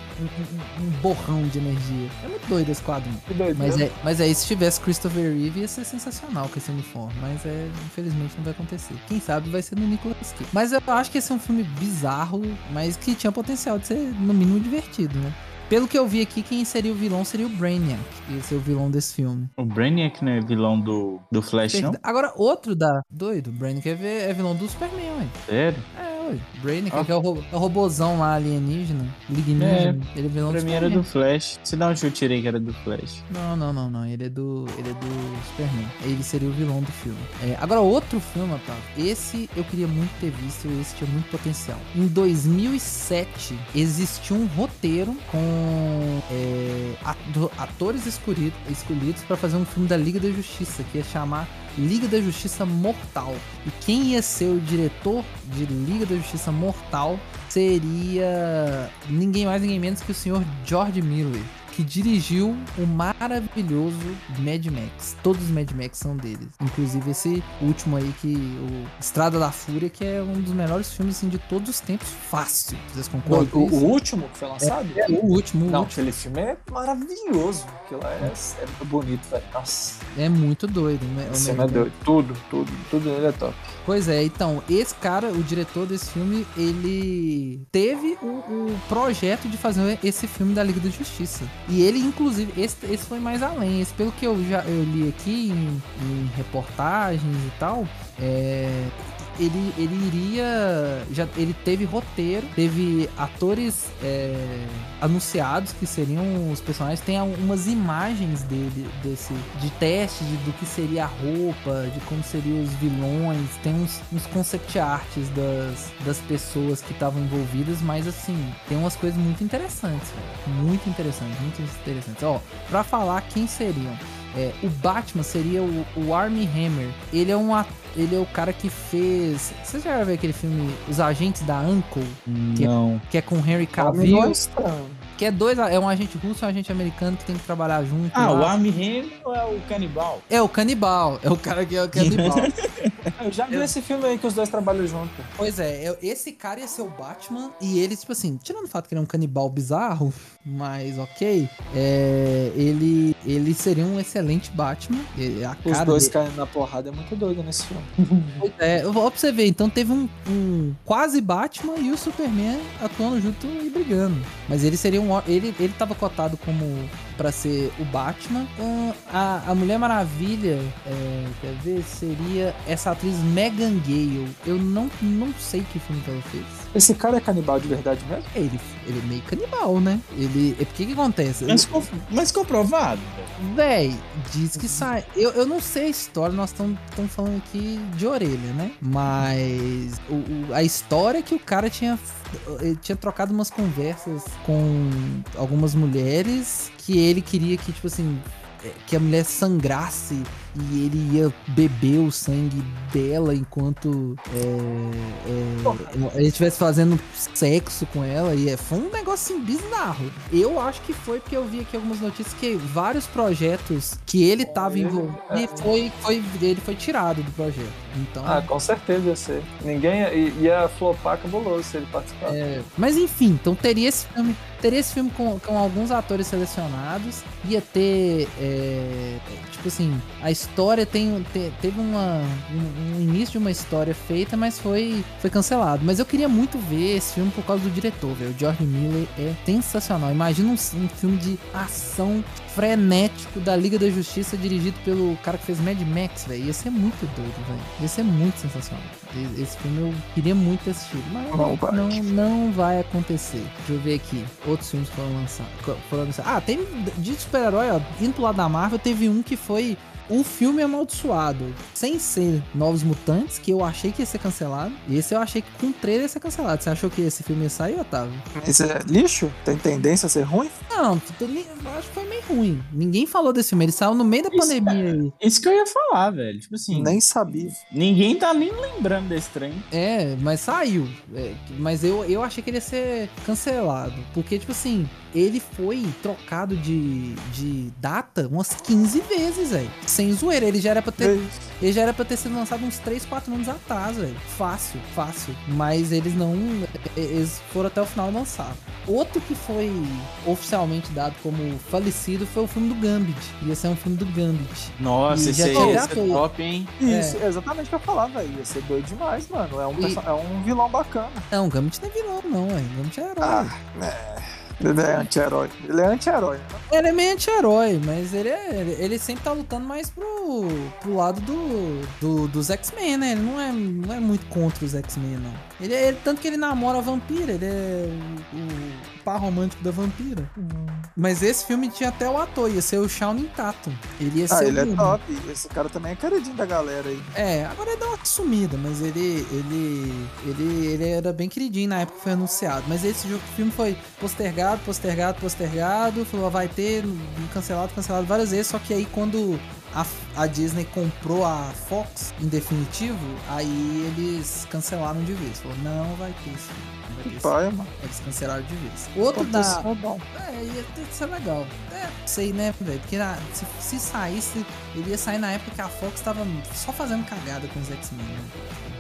um- borrão de energia. É muito doido esse quadrinho. Que doido, Mas né? é, mas aí, se tivesse Christopher Reeve, ia ser sensacional com esse uniforme. Mas é, infelizmente não vai acontecer. Quem sabe vai ser no Nicolas Mas eu acho que esse é um filme bizarro, mas que tinha potencial de ser, no mínimo, divertido, né? Pelo que eu vi aqui, quem seria o vilão seria o Brainiac. Esse é o vilão desse filme. O Brainiac não é vilão do, do Flash, não? Agora, outro da. Doido, o Brainiac é, é vilão do Superman, ué. Sério? É, ué. Brainiac, Ah. que é o, ro- é o robozão lá alienígena. Lignígena. Ele é vilão Pra do mim era do Flash. Se dá onde eu tirei que era do Flash. Não, não, não, não. Ele é do. Ele é do Superman. Ele seria o vilão do filme. É, agora, outro filme, Otávio. Esse eu queria muito ter visto. Esse tinha muito potencial. Em 2007, existiu um roteiro com é, ato- atores escolhidos, escolhidos para fazer um filme da Liga da Justiça, que ia chamar Liga da Justiça Mortal. E quem ia ser o diretor de Liga da Justiça Mortal seria ninguém mais, ninguém menos que o senhor George Miller, que dirigiu o maravilhoso Mad Max. Todos os Mad Max são deles. Inclusive esse último aí, que o Estrada da Fúria, que é um dos melhores filmes assim, de todos os tempos, fácil. Vocês O, concordam com o- o último que foi lançado? É, o último, o Não, último. aquele filme é maravilhoso. Aquilo é, é muito bonito, velho. Nossa, É muito doido, né? O esse Mad filme é doido. Tudo, tudo, tudo nele é top. Pois é, então, esse cara, o diretor desse filme, ele teve o, o projeto de fazer esse filme da Liga da Justiça. E ele, inclusive, esse, esse foi mais além. Esse, pelo que eu já eu li aqui em, em reportagens e tal, é, ele, ele iria. Já, ele teve roteiro, teve atores é, anunciados que seriam os personagens. Tem algumas imagens dele, desse, de teste de, do que seria a roupa, de como seriam os vilões. Tem uns, uns concept arts das, das pessoas que estavam envolvidas, mas assim, tem umas coisas muito interessantes, velho. Muito interessantes, muito interessantes. Ó, pra falar quem seriam. É, o Batman seria o, o Armie Hammer. Ele é um ele é o cara que fez. Você já viu aquele filme Os Agentes da Uncle? Que é- Não. Que é com Henry Não é Cavill. estranho. Que é dois. É um agente russo e um agente americano que tem que trabalhar junto. Ah, lá. o Armie ou é o Canibal? É o canibal. É o cara que é o canibal. [LAUGHS] Eu já vi esse filme aí que os dois trabalham junto. pois é, é- esse cara ia ser o Batman e ele, tipo assim, tirando o fato que ele é um canibal bizarro, mas ok, é, ele, ele seria um excelente Batman. Os dois dele- caindo na porrada é muito doido nesse filme. Pois é, eu vou pra você ver, então teve um, um quase Batman e o Superman atuando junto e brigando. Mas ele seria um. Ele, ele tava cotado como pra ser o Batman. Ah, A, a Mulher Maravilha, é, quer ver, seria essa atriz Megan Gale. Eu não, não sei que filme que ela fez. Esse cara é canibal de verdade mesmo? É, Ele, ele é meio canibal, né? Ele. É porque que acontece? Mas, mas comprovado? Véi, diz que sai. Eu, eu não sei a história, nós estamos falando aqui de orelha, né? Mas o- o- a história é que o cara tinha, ele tinha trocado umas conversas com algumas mulheres que ele queria que, tipo assim, é, que a mulher sangrasse e ele ia beber o sangue dela enquanto é, é, ele estivesse fazendo sexo com ela e é, foi um negócio assim, bizarro. Eu acho que foi porque eu vi aqui algumas notícias que vários projetos que ele tava envolvido e foi, foi, ele foi tirado do projeto. Então, Ah, com certeza ia ser. Ninguém ia, ia flopar cabuloso se ele participasse. É, mas enfim, então teria esse filme, teria esse filme com, com alguns atores selecionados, ia ter, é, tipo assim, a história tem, te- teve uma, um, um início de uma história feita, mas foi, foi cancelado. Mas eu queria muito ver esse filme por causa do diretor, velho. O George Miller é sensacional. Imagina um, um filme de ação frenético da Liga da Justiça dirigido pelo cara que fez Mad Max, velho. Ia ser muito doido, velho. Ia ser muito sensacional. Esse filme eu queria muito ter assistido, mas Não vai. não, não vai acontecer. Deixa eu ver aqui. Outros filmes foram lançados. Foram lançados. Ah, tem de super-herói, ó. Indo pro lado da Marvel, teve um que foi o filme amaldiçoado. Sem ser Novos Mutantes, que eu achei que ia ser cancelado. E esse eu achei que com o trailer ia ser cancelado. Você achou que esse filme ia sair, Otávio? Isso é lixo? Tem tendência a ser ruim? Não, tu- nem- eu acho que foi meio ruim. Ninguém falou desse filme. Ele saiu no meio da Isso, pandemia aí. Isso que eu ia falar, velho. Tipo assim, Nem sabia. ninguém tá nem lembrando desse trem. É, mas saiu. É, mas eu, eu achei que ele ia ser cancelado. Porque, tipo assim, ele foi trocado de, de data umas 15 vezes, velho. Sem zoeira. Ele já era pra ter. Ele já era pra ter sido lançado uns 3, 4 anos atrás, velho. Fácil, fácil. Mas eles não. Eles foram até o final e lançaram. Outro que foi oficialmente dado como falecido foi o filme do Gambit. Ia ser um filme do Gambit. Nossa, E esse aí ia ser top, hein? Isso, é exatamente o que eu ia falar, velho. Ia ser doido demais, mano. É um, E- é um vilão bacana. Não, o Gambit não é vilão, não, velho. O Gambit é herói. Ah, é. Ele é anti-herói. Ele é anti-herói. né? Ele é meio anti-herói, mas ele é. Ele, ele sempre tá lutando mais pro, pro lado do, do- dos X-Men, né? Ele não é, não é muito contra os X-Men, não. Ele, é- ele- tanto que ele namora a vampira, ele é o, o par romântico da vampira. Mas esse filme tinha até o ator, ia ser o Shawn Tatum. Ele ia Ah, ser ele é o- top. Esse cara também é queridinho da galera aí. É, agora ele deu uma sumida, mas ele, ele, ele, ele era bem queridinho na época que foi anunciado. Mas esse jogo, filme foi postergado, postergado, postergado, falou vai ter, cancelado, cancelado várias vezes, só que aí quando a, a Disney comprou a Fox em definitivo, aí eles cancelaram de vez. Falou, não vai ter isso. Não vai ter isso. Pai, mano. Eles cancelaram de vez. Outro da. Aconteceu, bom. É, ia ter que ser legal. É, sei, né, velho? Porque na- se, se saísse, ele ia sair na época que a Fox tava só fazendo cagada com os X-Men, né?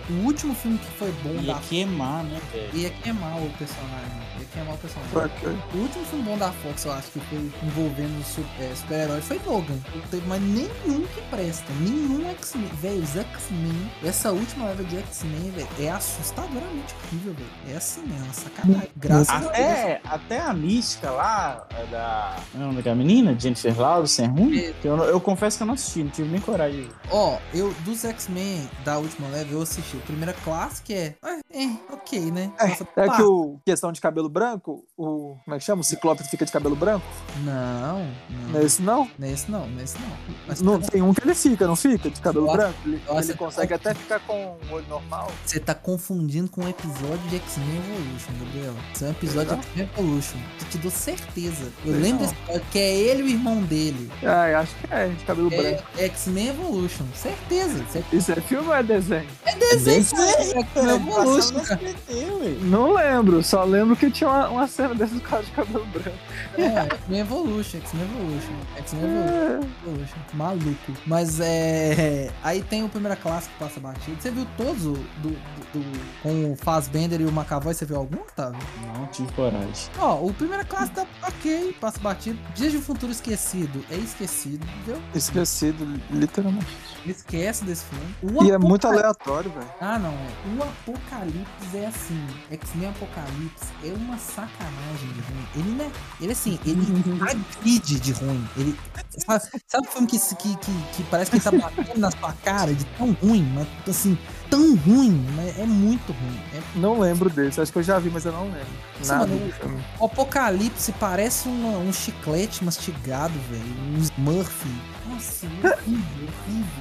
O último filme que foi bom Ia da queimar, né, velho? ia queimar o personagem. Ia queimar o personagem. O último filme bom da Fox, eu acho que foi envolvendo su- é, super-heróis foi Logan. Não teve mais nenhum que presta. Nenhum X-Men. Velho, os X-Men. Essa última leva de X-Men, velho, é assustadoramente horrível, velho. É assim mesmo, é sacanagem. Graças a Deus. Até, até a mística lá, da. Não é daquela menina? Jennifer Lawrence é ruim? Que Eu, eu confesso que eu não assisti, não tive nem coragem. Ó, eu dos X-Men da última leve eu assisti. Primeira classe que é, é, é, ok, né? Nossa, É pá. que o questão de cabelo branco, o. Como é que chama? O Ciclope fica de cabelo branco? Não, não. Não é esse não? Nesse não, nesse não. Mas Não, tá- tem um que ele fica, não fica? De cabelo acho- branco? Ele, ele consegue até ficar com o olho normal. você tá confundindo com um episódio de X-Men Evolution, Gabriel. Isso é um episódio de X-Men Evolution. Eu te dou certeza. Eu Não. lembro desse que é ele e o irmão dele. Ah, acho que é, de cabelo branco. É X-Men Evolution. Certeza. Você Isso é filme ou é desenho? é desenho, Cara. X-Men Evolution, Passava cara. no SBT, ué. Não lembro, só lembro que tinha uma, uma cena desse cara de cabelo branco. É, X-Men Evolution, X-Men Evolution. X-Men Evolution. Evolution. Maluco. Mas é. Aí tem o primeira classe que passa batido. Você viu todos o do, do, do- com o Fassbender e o McAvoy? Você viu algum, Otávio? Não tive coragem. Ó, o primeira classe tá ok, passa batido. Dias de um Futuro Esquecido é esquecido, entendeu? Esquecido, literalmente. Esquece desse filme. O E é muito aleatório, velho. Ah, não, é. O Apocalipse é assim. X-Men Apocalipse é uma sacanagem de ruim. Ele não é. Ele assim, ele [LAUGHS] agride de ruim. Ele. Sabe, sabe o filme que, que, que, que parece que ele tá batendo na sua cara de tão ruim, mas assim, tão ruim, mas é muito ruim. É Não lembro desse, acho que eu já vi, mas eu não lembro. Sim, Nada mano. O Apocalipse parece uma- um chiclete mastigado, velho. Um Smurf. Nossa, horrível,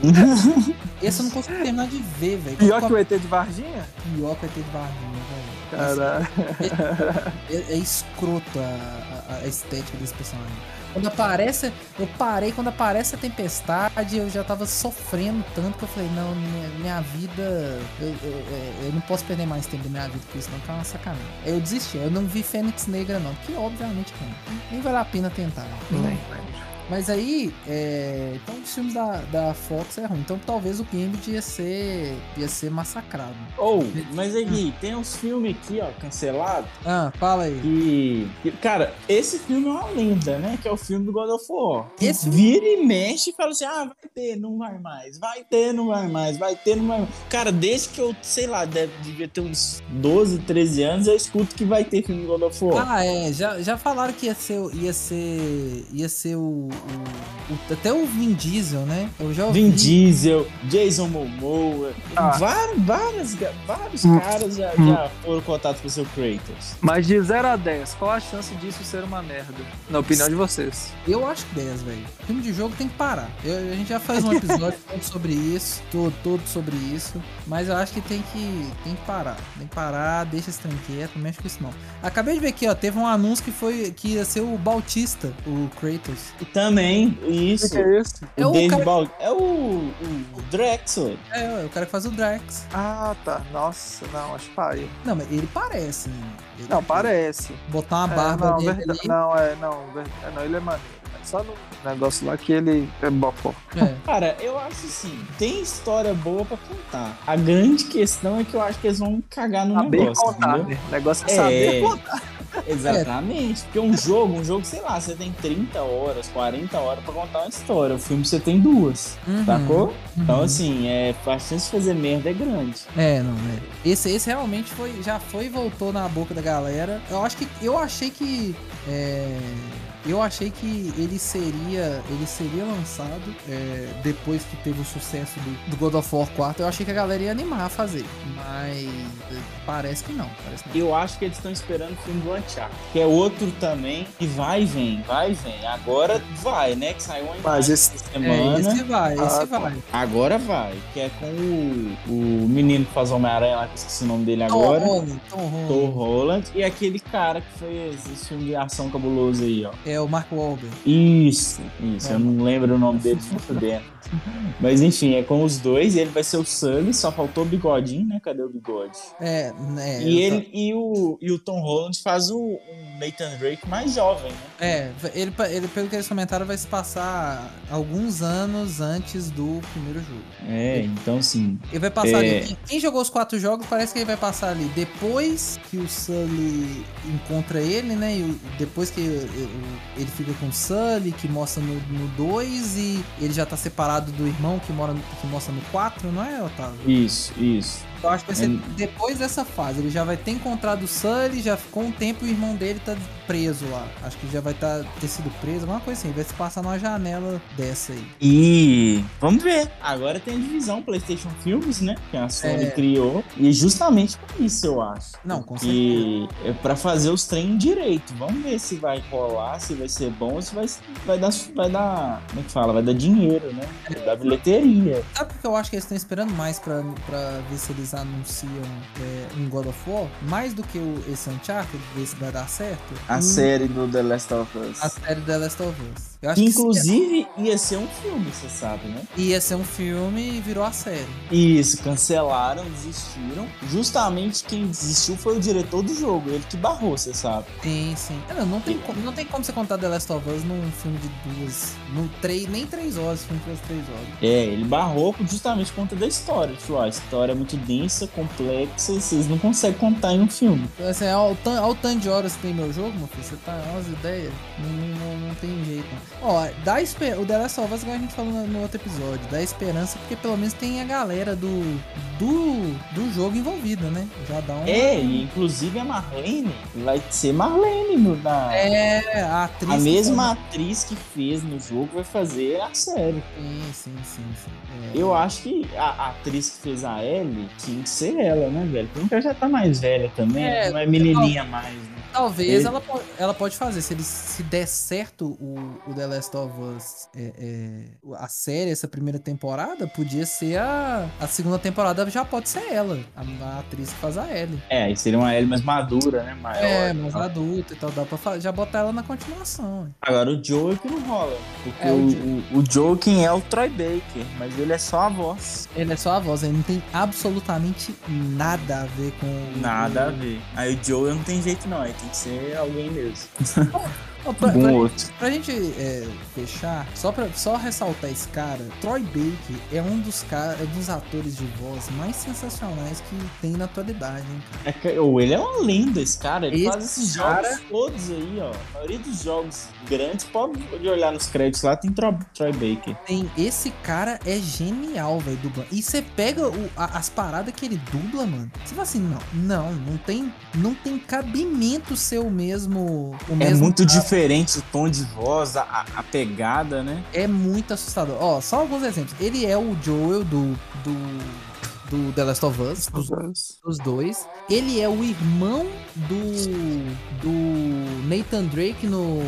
horrível. Esse eu não consigo terminar de ver, velho. Pior que o ET de Varginha? Pior que o ET de Varginha, velho. Caralho. É, é escroto a, a- a estética desse personagem. Quando aparece, eu parei, quando aparece a tempestade, eu já tava sofrendo tanto que eu falei, não, minha, minha vida, eu, eu, eu- eu não posso perder mais tempo da minha vida com isso, não, é uma sacanagem. Eu desisti, eu não vi Fênix Negra, não, que obviamente não. Nem vale a pena tentar. Mas aí, é... então os filmes da, da Fox é ruim. Então talvez o Gambit ia ser, ia ser massacrado. Ou, mas aqui, tem uns filmes aqui, ó, cancelados. Ah, fala aí. Que, que- Cara, esse filme é uma lenda, né? Que é o filme do God of War. Esse- vira e mexe e fala assim: ah, vai ter, não vai mais. Vai ter, não vai mais. Vai ter, não vai mais. Cara, desde que eu, sei lá, deve, devia ter uns 12, 13 anos, eu escuto que vai ter filme do God of War. Ah, é, já, já falaram que ia ser, ia ser, ia ser o, o- até o Vin Diesel, né? Eu já ouvi. Vin Diesel, Jason Momoa, Ah. vários, vários, vários Hum. caras já, já foram contatos com o seu Kratos. Mas de 0 a 10, qual a chance disso ser uma merda? Na opinião de vocês. Eu acho 10, velho. Filme de jogo tem que parar. Eu- a gente já faz um episódio [LAUGHS] todo sobre isso, todo, todo sobre isso. Mas eu acho que tem que, tem que parar. Tem que parar, deixa esse trem quieto, não mexe com isso não. Acabei de ver aqui, ó, teve um anúncio que foi que ia ser o Bautista, o Kratos. E também, isso, O que é isso? É o o Dave cara- é o, o Drexel. É, é o cara que faz o Drax. Ah, tá. Nossa, não, acho pai. Não, mas ele parece. né? Ele- Não, parece. Botar uma É, barba não, dele verdade- ali. não, é, não, verdade- é, não, ele é maneiro. É só no negócio lá que ele é bocó. É. Cara, eu acho assim, tem história boa pra contar. A grande questão é que eu acho que eles vão cagar no Saber negócio, contar, né? O negócio é É. saber contar. [LAUGHS] Exatamente. Porque um jogo, um jogo, sei lá, você tem 30 horas, 40 horas pra contar uma história. O filme você tem duas, Uhum, sacou? Então, uhum. assim, é, a chance de fazer merda é grande. É, não, é. Esse, esse realmente foi, já foi e voltou na boca da galera. Eu acho que. Eu achei que. é, eu achei que ele seria. Ele seria lançado é, depois que teve o sucesso do, do God of War 4. Eu achei que a galera ia animar a fazer. Mas é, parece que não. Parece que não. Eu acho que eles estão esperando o filme do Uncharted, que é outro também, que vai e vem, vai e vem. Agora vai, né? Que saiu uma Mas esse- essa É, semana. esse vai, esse Ah, tá. vai. Agora vai, que é com o, o menino que faz Homem-Aranha lá, que eu esqueci o nome dele Tom agora. Holland, Tom Holland. Tom Holland. E aquele cara que fez esse filme de ação cabuloso aí, ó. É o Mark Wahlberg. Isso, isso. É. Eu não lembro o nome dele muito bem. Mas enfim, é com os dois. Ele vai ser o Sully, só faltou o bigodinho, né? Cadê o bigode? É, né. e ele e o, e o Tom Holland faz o, o Nathan Drake mais jovem, né? É, ele, ele, pelo que eles comentaram, vai se passar alguns anos antes do primeiro jogo. É, então assim. Ele vai passar É. ali. Quem, jogou os quatro jogos parece que ele vai passar ali depois que o Sully encontra ele, né? E depois que o- ele fica com o Sully, que mostra no 2, e ele já tá separado do irmão que, mora que mostra no 4, não é, Otávio? Isso, isso. Eu acho que vai ser É. depois dessa fase. Ele já vai ter encontrado o Sully, já ficou um tempo e o irmão dele tá preso lá. Acho que já vai tá, ter sido preso, alguma coisa assim. Vai se passar numa janela dessa aí. E vamos ver. Agora tem a divisão PlayStation Filmes, né? Que a Sony É. criou. E justamente pra isso, eu acho. Não, com E é pra fazer os treinos direito. Vamos ver se vai rolar, se vai ser bom, se vai, vai dar. Vai dar. Como é que fala? Vai dar dinheiro, né? Vai dar bilheteria. Sabe o que eu acho que eles estão esperando mais pra, pra ver se eles anunciam é, um God of War? Mais do que o, esse Uncharted, ver se vai dar certo? A Hum, série do The Last of Us. A série The Last of Us. Acho Que inclusive ia ser um filme, você sabe, né? ia ser um filme e virou a série. Isso, cancelaram, desistiram. Justamente quem desistiu foi o diretor do jogo, ele que barrou, você sabe. Sim, sim. Não, não, tem, como, não tem como você contar The Last of Us num filme de duas. Num três, nem três horas, filme de três horas. É, ele barrou justamente por conta da história. Tipo, ó, a história é muito densa, complexa, vocês não conseguem contar em um filme. Assim, ao, tan- ao tanto de horas que tem meu jogo, meu filho, você tá umas ideias, não, não, não tem jeito. Ó, dá esper... o The Last of Us, igual a gente falou no, outro episódio, dá esperança porque pelo menos tem a galera do, do, do jogo envolvida, né? Já dá um. É, e inclusive a Marlene vai ser Marlene no, na. É, a atriz. a mesma atriz que fez no jogo vai fazer a série. Sim, sim, sim, sim. É. Eu acho que a, a atriz que fez a Ellie tinha que ser ela, né, velho? Porque ela já tá mais velha também, É, não é menininha mais, né? Talvez Ele- ela, ela pode fazer. Se, ele, se der certo o, o The Last of Us, é, é, a série, essa primeira temporada, podia ser a, a segunda temporada, já pode ser ela, a, a atriz que faz a Ellie. É, aí seria uma Ellie mais madura, né? Maior. É, mais adulta e tal, dá pra já botar ela na continuação. Agora o Joe é que não rola. Porque É, o o, Joe. o, o Joe quem é o Troy Baker, mas ele é só a voz. Ele é só a voz, ele não tem absolutamente nada a ver com Nada a ver. Aí o Joe não tem jeito não, aí tem que ser alguém mesmo. [LAUGHS] Pra, pra- outro. pra gente é, fechar, só, pra, só ressaltar esse cara, Troy Baker é um dos, é dos atores de voz mais sensacionais que tem na atualidade, hein. É ou ele é uma lenda, esse cara. Ele Esse faz esses cara- jogos todos aí, ó. A maioria dos jogos grandes, pode olhar nos créditos lá, tem Tro- Troy Baker. Tem, esse cara é genial, velho, dublando. E você pega o- a- as paradas que ele dubla, mano. Você fala assim, não, não, não tem, não tem cabimento ser o mesmo. O É mesmo muito cara. diferente o tom de voz, a, a- a pegada, né? É muito assustador. Ó, só alguns exemplos. Ele é o Joel do. do. Do The Last of Us, dos, dos dois. Ele é o irmão do. do Nathan Drake no.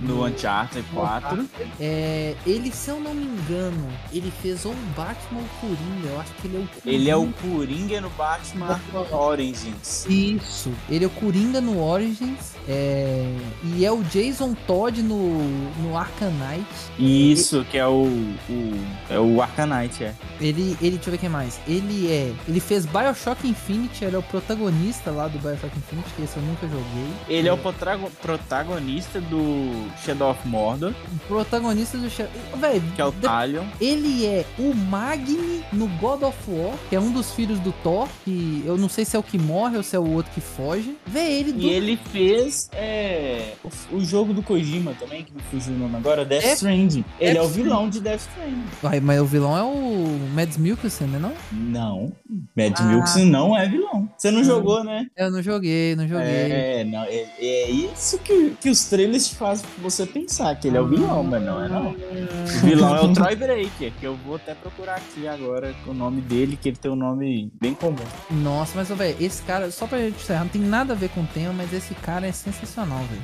No Uncharted 4. É, ele, se eu não me engano, ele fez ou o Batman ou o Coringa. Eu acho que ele é o Coringa. Ele é o Coringa no Batman Origins. Isso, ele é o Coringa no Origins. é, e é o Jason Todd no, no Arcanite. Isso, que é o, o. É o Arcanite, é. Ele, ele, deixa eu ver quem mais. Ele é. Ele fez Bioshock Infinite, ele é o protagonista lá do Bioshock Infinite, que esse eu nunca joguei. Ele é o potrago- protagonista do Shadow of Mordor, O protagonista do. Shadow- Véi, que é o de- Talion. Ele é o Magni no God of War, que é um dos filhos do Thor, que eu não sei se é o que morre ou se é o outro que foge. Vê ele do. E ele fez é, o, o jogo do Kojima também, que me fugiu o nome agora, Death É- Stranding. Ele é o Death vilão de Death Stranding. Ai, mas o vilão é o Mads Mikkelsen, né? Não? Não, Mad Ah. Milkson não é vilão. Você não Hum. jogou, né? Eu não joguei, não joguei. É, não, é, é isso que, que os trailers te fazem você pensar, que ele é o vilão, mas não é não. O vilão é o Troy Breaker, que eu vou até procurar aqui agora o nome dele, que ele tem um nome bem comum. Nossa, mas, velho, esse cara, só pra gente encerrar, não tem nada a ver com o tema, mas esse cara é sensacional, velho.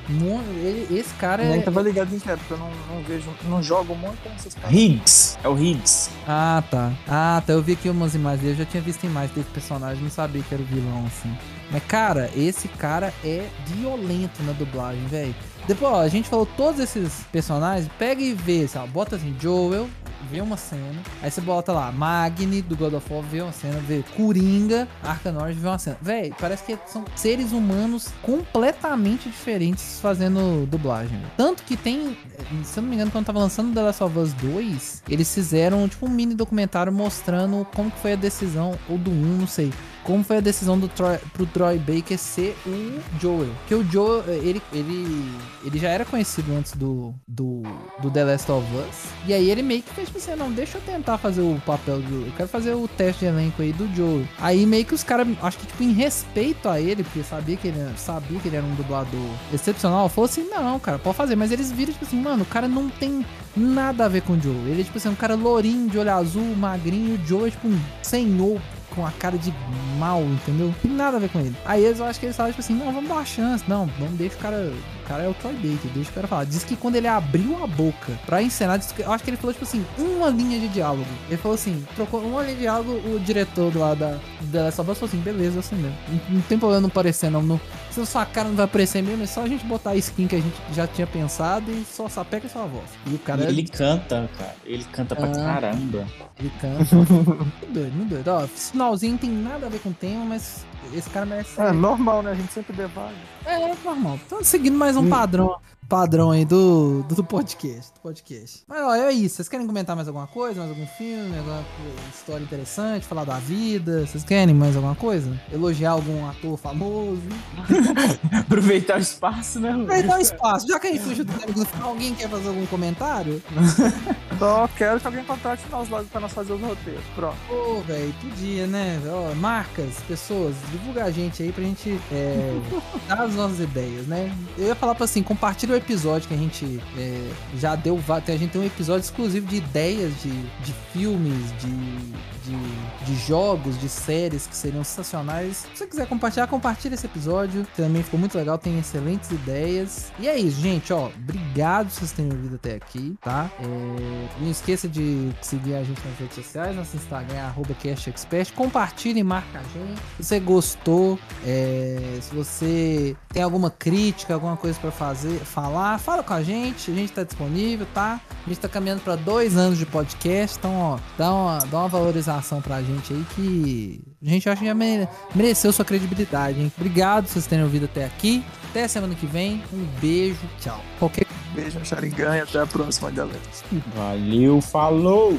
Esse cara Nem é. tava ligado em que é, porque eu não, não vejo, não jogo muito com essas paradas. Higgs, é o Higgs. Ah, tá. Ah, tá. Eu vi aqui umas imagens eu já tinha visto imagens desse personagem, não sabia que era o vilão, assim. Mas, cara, esse cara é violento na dublagem, velho. Depois, ó, a gente falou todos esses personagens, pega e vê, sabe? Bota assim, Joel, vê uma cena. Aí você bota lá, Magni, do God of War, vê uma cena. Vê Coringa, Arcanord, vê uma cena. Véi, parece que são seres humanos completamente diferentes fazendo dublagem. Tanto que tem, se eu não me engano, quando tava lançando The Last of Us 2, eles fizeram tipo um mini documentário mostrando como que foi a decisão, ou do 1, não sei. Como foi a decisão do Troy, pro Troy Baker ser o Joel? Que o Joel, ele, ele, ele já era conhecido antes do, do, do The Last of Us. E aí ele meio que fez assim, não, deixa eu tentar fazer o papel do... Eu quero fazer o teste de elenco aí do Joel. Aí meio que os caras, acho que tipo em respeito a ele, porque sabia que ele, sabia que ele era um dublador excepcional, falou assim, não, cara, pode fazer. Mas eles viram tipo assim, mano, o cara não tem nada a ver com o Joel. Ele é tipo assim, um cara lourinho, de olho azul, magrinho. O Joel é tipo um senhor com a cara de mal, entendeu? Não tem nada a ver com ele. Aí eles, eu acho que eles falaram, tipo assim, não, vamos dar uma chance. Não, vamos deixar o cara. O cara é o Troy Baker, deixa o cara falar. Diz que quando ele abriu a boca pra encenar, que- acho que ele falou, tipo assim, uma linha de diálogo. Ele falou assim, trocou uma linha de diálogo, o diretor lá da, da Last of Us falou assim, beleza, assim mesmo. Não, não tem problema não aparecer, não. não se a sua cara não vai aparecer mesmo, é só a gente botar a skin que a gente já tinha pensado e só sapeca sua voz. E o cara. E ele canta, cara. Ele canta pra Ah. caramba. Ele canta. [LAUGHS] muito doido, muito doido. Ó, finalzinho não tem nada a ver com o tema, mas esse cara merece. É normal, né? A gente sempre devaga. É, é normal. Tô seguindo mais um padrão. Padrão aí do, do, do podcast. Do podcast. Mas ó, é isso. Vocês querem comentar mais alguma coisa? Mais algum filme? Alguma história interessante? Falar da vida? Vocês querem mais alguma coisa? Elogiar algum ator famoso? [LAUGHS] Aproveitar o espaço, né? Dar um espaço. Já que a gente fugiu do tema, alguém quer fazer algum comentário? [LAUGHS] Só quero que alguém contrate nós logo pra nós fazer os roteiros. Pronto. Pô, velho, podia, né? Ó, marcas, pessoas, divulga a gente aí pra gente é, [LAUGHS] dar as nossas ideias, né? Eu ia falar pra assim, compartilha o episódio que a gente é, já deu. A gente tem um episódio exclusivo de ideias de, de filmes, de, de, de jogos, de séries que seriam sensacionais. Se você quiser compartilhar, compartilha esse episódio. Também ficou muito legal, tem excelentes ideias. E é isso, gente, ó. Obrigado por vocês terem ouvido até aqui, tá? É, não esqueça de seguir a gente nas redes sociais, nosso Instagram é arroba CastExpert. Compartilhe e marca a gente. Se você gostou, é, se você tem alguma crítica, alguma coisa pra fazer, falar, fala com a gente. A gente tá disponível, tá? A gente tá caminhando pra dois anos de podcast, então, ó, dá uma, dá uma valorização pra gente aí que a gente acha que já mere- mereceu sua credibilidade, hein? Obrigado por vocês terem ouvido até aqui. Até semana que vem. Um beijo, tchau. Qualquer Beijo Sharingan e até a próxima, galera. Valeu, falou!